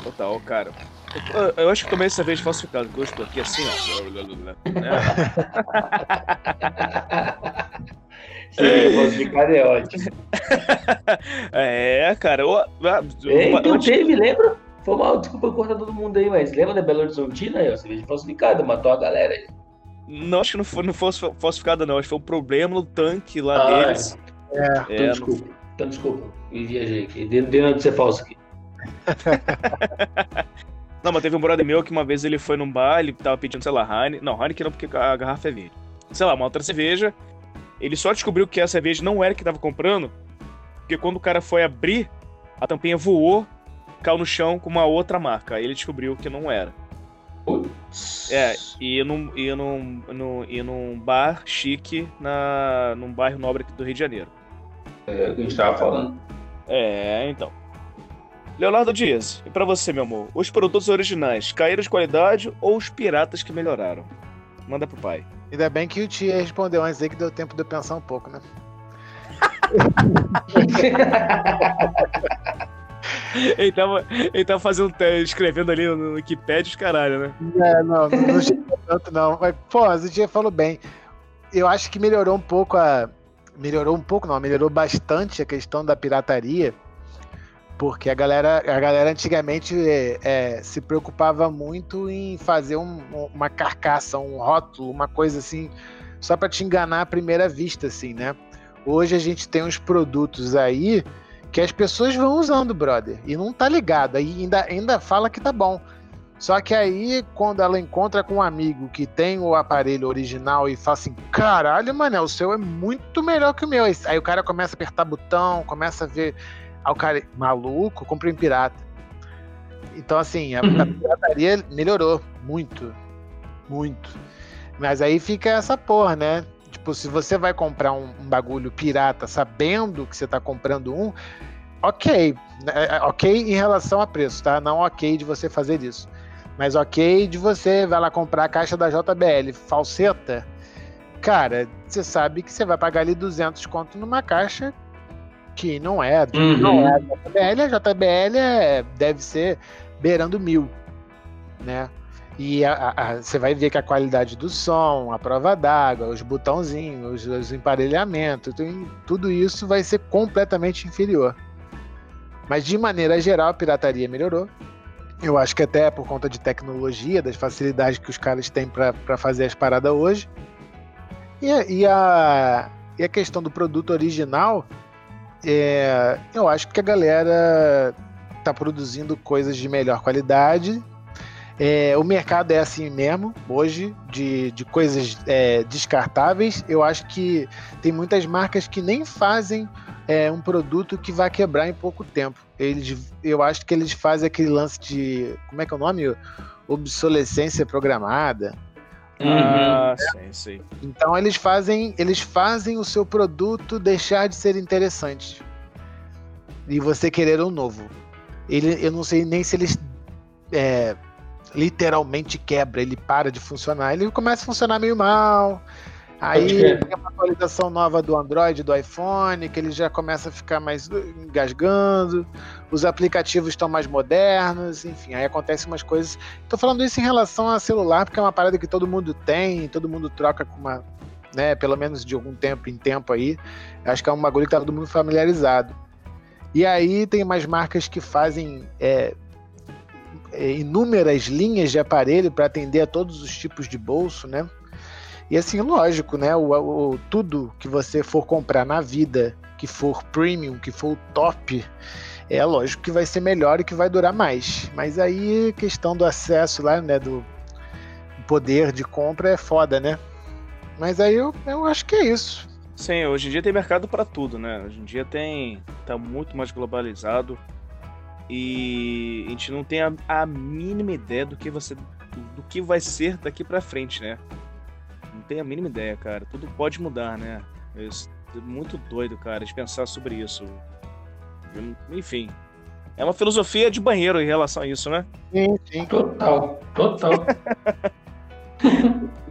Total, cara. Eu, eu acho que tomei cerveja falsificada, que eu estou aqui assim, ó. Né? Sim, falsificado é ótimo. É, cara. Eu, é, então antes... teve, lembra? Foi mal, desculpa cortar todo mundo aí, mas lembra da Belo Horizontina aí, ó? Cerveja falsificada, matou a galera aí. Não, acho que não foi, não foi falsificada, não. Acho que foi um problema no tanque lá ah, deles. É, é então, é desculpa. Não... Então, desculpa. Me viajei aqui. Deu de ser falso aqui. Não, mas teve um brother meu que uma vez ele foi num bar, ele tava pedindo, sei lá, Heineken. Não, Heineken não, porque a garrafa é verde. Sei lá, uma outra cerveja. Ele só descobriu que a cerveja não era que tava comprando, porque quando o cara foi abrir, a tampinha voou, caiu no chão com uma outra marca. Aí ele descobriu que não era. É, e num, e num, num, e num bar chique na, num bairro nobre do Rio de Janeiro. É o que a gente tava falando. É, então. Leonardo Dias, e para você, meu amor, os produtos originais caíram de qualidade ou os piratas que melhoraram? Manda pro pai. Ainda bem que o Tia respondeu antes aí que deu tempo de eu pensar um pouco, né? ele, tava, ele tava fazendo, escrevendo ali no Wikipedia os caralho, né? É, não, não, não chegou tanto não. Mas, pô, o Tia falou bem. Eu acho que melhorou um pouco a. Melhorou um pouco, não, melhorou bastante a questão da pirataria porque a galera, a galera antigamente é, é, se preocupava muito em fazer um, uma carcaça, um rótulo, uma coisa assim, só para te enganar à primeira vista, assim, né? Hoje a gente tem uns produtos aí que as pessoas vão usando, brother, e não tá ligado, aí ainda, ainda fala que tá bom. Só que aí, quando ela encontra com um amigo que tem o aparelho original e fala assim: caralho, mano, o seu é muito melhor que o meu. Aí o cara começa a apertar botão, começa a ver Aí o cara, maluco, comprei um pirata. Então, assim, a, a pirataria melhorou muito. Muito. Mas aí fica essa porra, né? Tipo, se você vai comprar um, um bagulho pirata sabendo que você tá comprando um, ok. É, é, ok em relação a preço, tá? Não ok de você fazer isso. Mas ok de você vai lá comprar a caixa da JBL falseta. Cara, você sabe que você vai pagar ali 200 conto numa caixa que não é, uhum. não é a JBL, a JBL é, deve ser beirando mil, né? E você vai ver que a qualidade do som, a prova d'água, os botãozinhos, os, os emparelhamentos, tudo isso vai ser completamente inferior. Mas de maneira geral, a pirataria melhorou. Eu acho que até por conta de tecnologia, das facilidades que os caras têm para fazer as paradas hoje. E, e, a, e a questão do produto original, é, eu acho que a galera tá produzindo coisas de melhor qualidade. É, o mercado é assim mesmo, hoje, de, de coisas é, descartáveis. Eu acho que tem muitas marcas que nem fazem é, um produto que vai quebrar em pouco tempo. Eles, eu acho que eles fazem aquele lance de. Como é que é o nome? Obsolescência programada. Ah, sim, sim. Então eles fazem, eles fazem o seu produto deixar de ser interessante. E você querer um novo. Ele, eu não sei nem se eles é, literalmente quebra, ele para de funcionar. Ele começa a funcionar meio mal. Aí tem uma atualização nova do Android, do iPhone, que ele já começa a ficar mais engasgando. Os aplicativos estão mais modernos, enfim, aí acontecem umas coisas. Estou falando isso em relação a celular, porque é uma parada que todo mundo tem, todo mundo troca com uma, né, pelo menos de algum tempo em tempo aí. Acho que é um bagulho que tá todo mundo familiarizado. E aí tem umas marcas que fazem é, é, inúmeras linhas de aparelho para atender a todos os tipos de bolso, né? E assim, lógico, né? O, o, tudo que você for comprar na vida, que for premium, que for top, é lógico que vai ser melhor e que vai durar mais. Mas aí questão do acesso lá, né? Do poder de compra é foda, né? Mas aí eu, eu acho que é isso. Sim, hoje em dia tem mercado para tudo, né? Hoje em dia tem tá muito mais globalizado. E a gente não tem a, a mínima ideia do que você do que vai ser daqui para frente, né? Não tem a mínima ideia, cara. Tudo pode mudar, né? É muito doido, cara, de pensar sobre isso. Enfim, é uma filosofia de banheiro em relação a isso, né? Sim, sim. Total, total.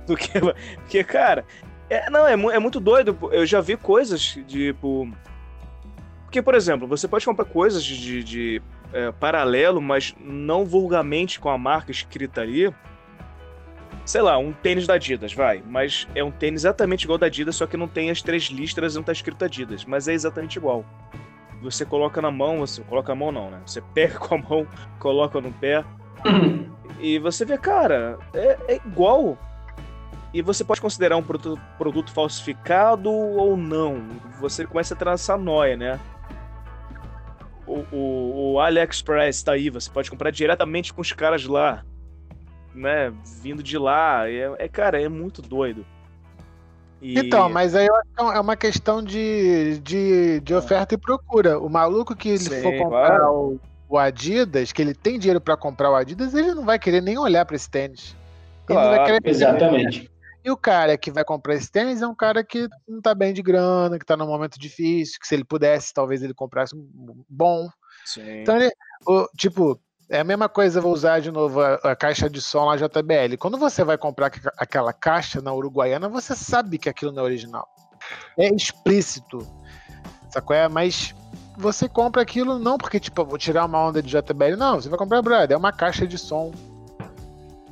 porque, porque, cara, é, não, é, é muito doido. Eu já vi coisas, tipo. Porque, por exemplo, você pode comprar coisas de, de, de é, paralelo, mas não vulgarmente com a marca escrita ali. Sei lá, um tênis da Adidas, vai. Mas é um tênis exatamente igual da Adidas, só que não tem as três listras e não tá escrito Adidas. Mas é exatamente igual. Você coloca na mão, você coloca a mão não, né? Você pega com a mão, coloca no pé. e você vê, cara, é, é igual. E você pode considerar um produto, produto falsificado ou não. Você começa a essa noia, né? o, o, o AliExpress tá aí, você pode comprar diretamente com os caras lá, né? Vindo de lá. É, é cara, é muito doido. E... Então, mas aí é uma questão de, de, de oferta e procura. O maluco que ele Sim, for comprar claro. o, o, Adidas, que ele tem dinheiro para comprar o Adidas, ele não vai querer nem olhar para esse tênis. Claro, exatamente. E o cara que vai comprar esse tênis é um cara que não tá bem de grana, que tá num momento difícil, que se ele pudesse, talvez ele comprasse um bom. Sim. Então, ele, o, tipo, é a mesma coisa, vou usar de novo a, a, caixa de som lá JBL. Quando você vai comprar aquela caixa na Uruguaiana, você sabe que aquilo não é original. É explícito. Sacou? É, mas você compra aquilo não porque, tipo, vou tirar uma onda de JBL. Não, você vai comprar, brother, é uma caixa de som.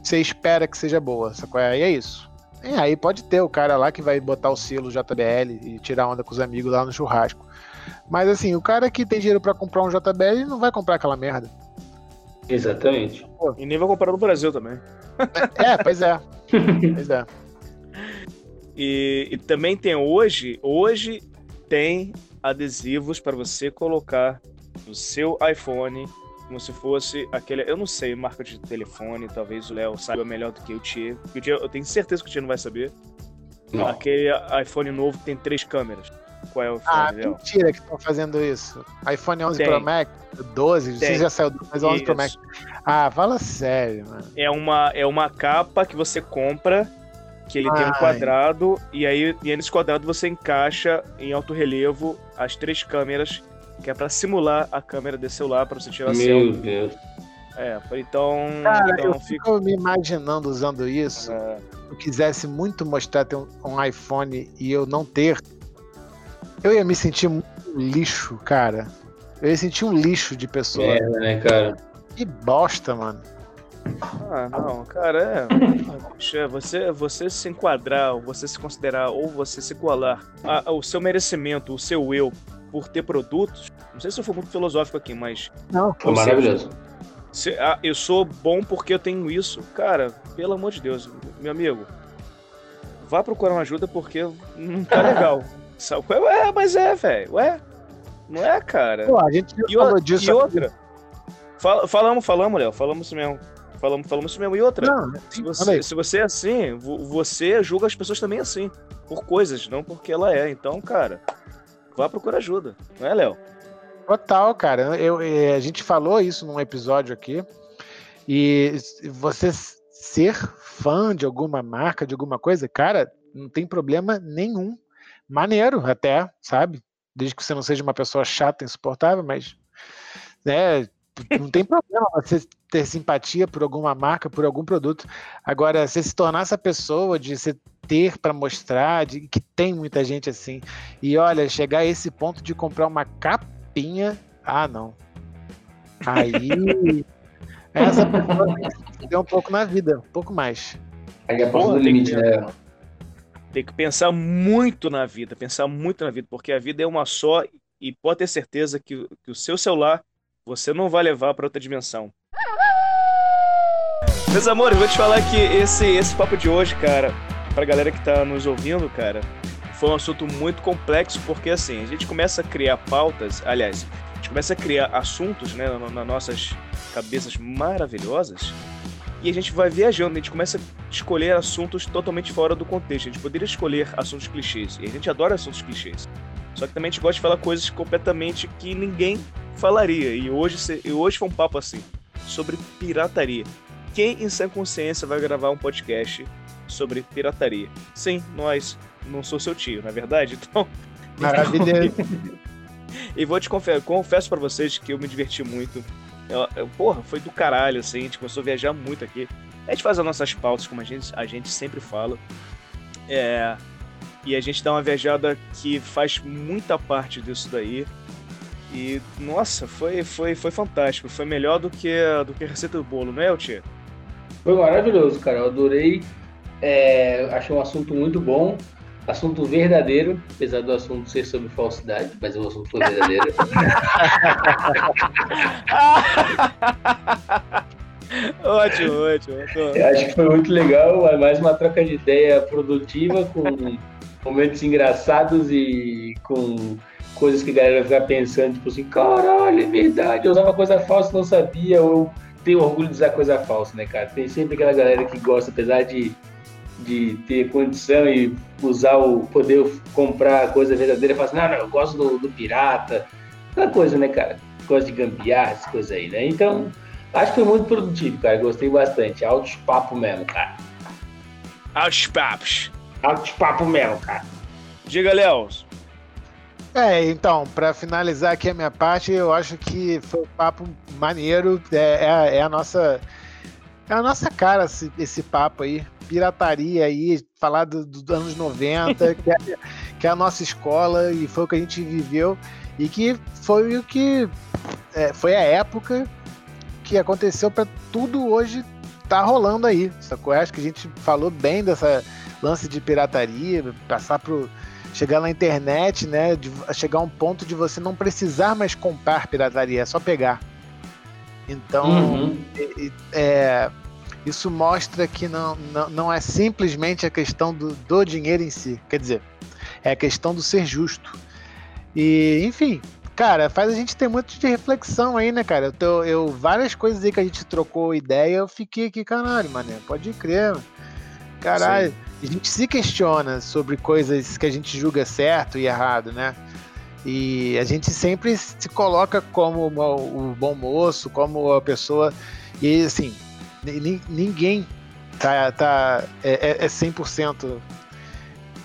Você espera que seja boa, sacou? É, e é isso. É, aí pode ter o cara lá que vai botar o selo JBL e tirar onda com os amigos lá no churrasco. Mas assim, o cara que tem dinheiro para comprar um JBL não vai comprar aquela merda. Exatamente. Pô. E nem vai comprar no Brasil também. É, pois é. pois é. E, e também tem hoje, hoje tem adesivos para você colocar no seu iPhone como se fosse aquele. Eu não sei, marca de telefone, talvez o Léo saiba melhor do que o Tia. O Tia eu tenho certeza que o Tia não vai saber. Não. Aquele iPhone novo tem três câmeras. Qual é o iPhone, Ah, Léo? mentira que estão fazendo isso. iPhone 11 tem. Pro Max, 12, tem. você já saiu do mas 11 isso. Pro Max. Ah, fala sério, mano. É uma, é uma capa que você compra que ele Ai. tem um quadrado e aí e nesse quadrado você encaixa em alto relevo as três câmeras que é para simular a câmera desse celular para você tirar Meu selfie. Meu Deus. É, então. Cara, então eu fico me imaginando usando isso. É. Eu quisesse muito mostrar ter um, um, iPhone e eu não ter. Eu ia me sentir um lixo, cara. Eu ia sentir um lixo de pessoa. É, né, cara? Que bosta, mano. Ah, não, cara, é. é você, você se enquadrar, você se considerar, ou você se igualar ao seu merecimento, o seu eu, por ter produtos. Não sei se eu for muito filosófico aqui, mas. Não, foi maravilhoso. Se, ah, eu sou bom porque eu tenho isso. Cara, pelo amor de Deus, meu amigo, vá procurar uma ajuda porque não tá legal. Sabe? Ué, mas é, velho. Ué, não é, cara. Pô, a gente e, falou disso. E outra. Fal, falamos, falamos, Léo. Falamos mesmo. Falamos, falamos isso mesmo. E outra, não, se, você, se você é assim, você julga as pessoas também assim. Por coisas, não porque ela é. Então, cara, vá procurar ajuda. Não é, Léo? Total, cara. Eu, eu, a gente falou isso num episódio aqui. E você ser fã de alguma marca, de alguma coisa, cara, não tem problema nenhum. Maneiro até, sabe? Desde que você não seja uma pessoa chata, insuportável, mas né, não tem problema você ter simpatia por alguma marca, por algum produto. Agora, você se tornar essa pessoa de você ter para mostrar, de que tem muita gente assim. E olha, chegar a esse ponto de comprar uma capinha, ah, não. Aí essa pessoa tem que um pouco na vida, um pouco mais. Aí é do limite, né? Tem que pensar muito na vida, pensar muito na vida, porque a vida é uma só e pode ter certeza que, que o seu celular você não vai levar para outra dimensão. Meus amores, vou te falar que esse, esse papo de hoje, cara, pra galera que tá nos ouvindo, cara, foi um assunto muito complexo, porque assim, a gente começa a criar pautas, aliás, a gente começa a criar assuntos, né, nas nossas cabeças maravilhosas, e a gente vai viajando, a gente começa a escolher assuntos totalmente fora do contexto. A gente poderia escolher assuntos clichês, e a gente adora assuntos clichês. Só que também a gente gosta de falar coisas completamente que ninguém falaria. E hoje, e hoje foi um papo assim, sobre pirataria. Quem em sã consciência vai gravar um podcast sobre pirataria? Sim, nós. Não sou seu tio, na é verdade? Então. Maravilha. e vou te confessar, confesso para vocês que eu me diverti muito eu, eu, porra, foi do caralho, assim, a gente começou a viajar muito aqui. A gente faz as nossas pautas, como a gente, a gente sempre fala. É, e a gente dá uma viajada que faz muita parte disso daí. E, nossa, foi, foi, foi fantástico. Foi melhor do que, do que a receita do bolo, não é, Tia? Foi maravilhoso, cara. Eu adorei. É, achei um assunto muito bom. Assunto verdadeiro, apesar do assunto ser sobre falsidade, mas o assunto foi verdadeiro. ótimo, ótimo. Eu acho que foi muito legal, mais uma troca de ideia produtiva, com momentos engraçados e com coisas que a galera ficar pensando, tipo assim, caralho, é verdade, eu usava coisa falsa não sabia, eu tenho orgulho de usar coisa falsa, né, cara? Tem sempre aquela galera que gosta, apesar de de ter condição e usar o poder comprar coisa verdadeira, fala assim, não, não, eu gosto do, do pirata, aquela coisa, né, cara? Gosto de gambiar, essas coisas aí, né? Então, acho que foi muito produtivo, cara. Gostei bastante. Altos papo mesmo, cara. Altos papos. Altos papo mesmo, cara. Diga, Léo. É, então, para finalizar aqui a minha parte, eu acho que foi um papo maneiro. É, é, é a nossa. É a nossa cara esse, esse papo aí pirataria aí, falar dos do anos 90, que, é, que é a nossa escola e foi o que a gente viveu e que foi o que é, foi a época que aconteceu para tudo hoje tá rolando aí, sacou? Acho que a gente falou bem dessa lance de pirataria, passar pro chegar na internet, né, de chegar a um ponto de você não precisar mais comprar pirataria, é só pegar. Então, uhum. é, isso mostra que não, não, não é simplesmente a questão do, do dinheiro em si. Quer dizer, é a questão do ser justo. E, enfim, cara, faz a gente ter muito de reflexão aí, né, cara? Eu, tô, eu várias coisas aí que a gente trocou ideia, eu fiquei aqui, caralho, mané, pode crer. Caralho, Sim. a gente se questiona sobre coisas que a gente julga certo e errado, né? E a gente sempre se coloca como o bom moço, como a pessoa. E assim, ninguém tá, tá, é, é 100%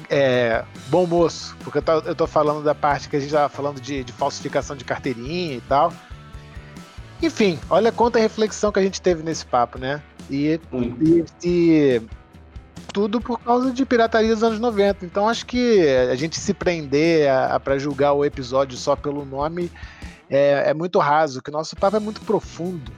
é, é, bom moço, porque eu tô, eu tô, falando da parte que a gente tava falando de, de falsificação de carteirinha e tal. Enfim, olha quanta reflexão que a gente teve nesse papo, né? E, e, e, tudo por causa de pirataria dos anos 90. Então acho que a gente se prender a, a para julgar o episódio só pelo nome é, é muito raso, que o nosso papo é muito profundo.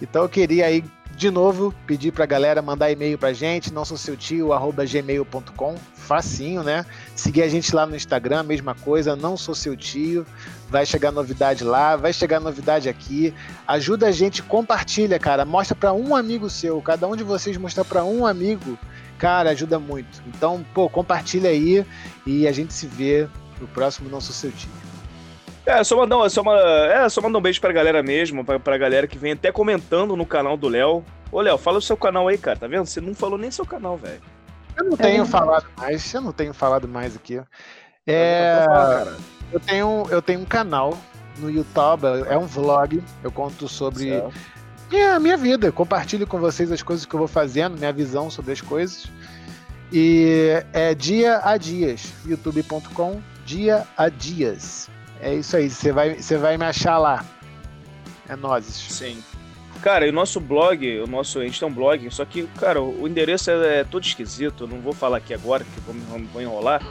Então eu queria aí de novo pedir pra galera mandar e-mail pra gente, não sou seu tio, arroba gmail.com, facinho, né? Seguir a gente lá no Instagram, mesma coisa, não sou seu tio, vai chegar novidade lá, vai chegar novidade aqui. Ajuda a gente, compartilha, cara, mostra para um amigo seu, cada um de vocês mostrar para um amigo, cara, ajuda muito. Então, pô, compartilha aí e a gente se vê no próximo Não Sou Seu Tio. É, só mandar, só, uma, é, só mandar um beijo pra galera mesmo, pra, pra galera que vem até comentando no canal do Léo. Ô, Léo, fala o seu canal aí, cara, tá vendo? Você não falou nem seu canal, velho. Eu não tenho é, falado mais, eu não tenho falado mais aqui. É, eu, tenho, eu tenho um canal no YouTube, é um vlog, eu conto sobre a minha vida, compartilho com vocês as coisas que eu vou fazendo, minha visão sobre as coisas. E é dia a dias, youtube.com, dia a dias. É isso aí, você vai, você vai me achar lá. É nozes. Sim. Cara, e o nosso blog, o nosso, a gente tem um blog, só que, cara, o endereço é, é todo esquisito, eu não vou falar aqui agora, que vou, vou enrolar.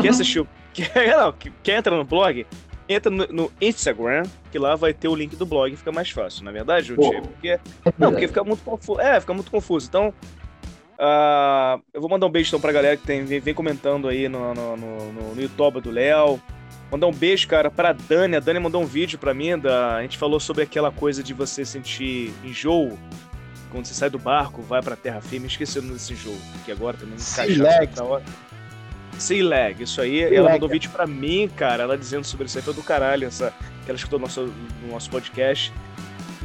Quem assistiu, quer, não, quer entra no blog, entra no, no, Instagram, que lá vai ter o link do blog, fica mais fácil, na é verdade, Juti? Porque, não, porque fica muito confuso. É, fica muito confuso. Então, uh, eu vou mandar um beijo então pra galera que tem, vem, vem comentando aí no, no, no, no YouTube do Léo. Mandar um beijo, cara, pra Dani. A Dani mandou um vídeo pra mim. Da... A gente falou sobre aquela coisa de você sentir enjoo quando você sai do barco, vai pra terra firme. Esqueci o nome desse enjoo, que agora também encaixaram na hora. Sea Lag, isso aí. Sea ela mandou um vídeo pra mim, cara, ela dizendo sobre isso aí. Foi do caralho, essa, que ela escutou no nosso, no nosso podcast.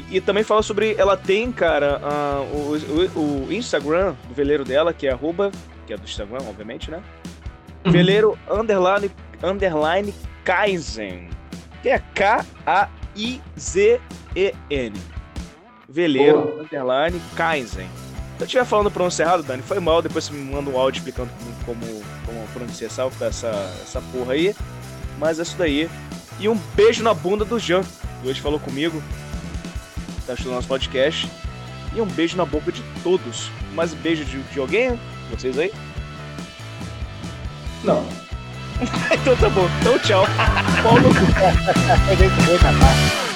E, e também fala sobre. Ela tem, cara, uh, o, o, o, Instagram do veleiro dela, que é arroba, que é do Instagram, obviamente, né? Uhum. Veleiro underline, underline Kaizen, que é K-A-I-Z-E-N. Veleiro, oh. underline, Kaizen. Se eu estiver falando pronúncia errado, Dani, foi mal. Depois você me manda um áudio explicando como, como, pronunciar essa, essa, essa porra aí. Mas é isso daí. E um beijo na bunda do Jean, que hoje falou comigo. Tá assistindo nosso podcast. E um beijo na boca de todos. Mais um beijo de, de alguém? Vocês aí? Não. 都，这么都球包 都补了，那你怎么会？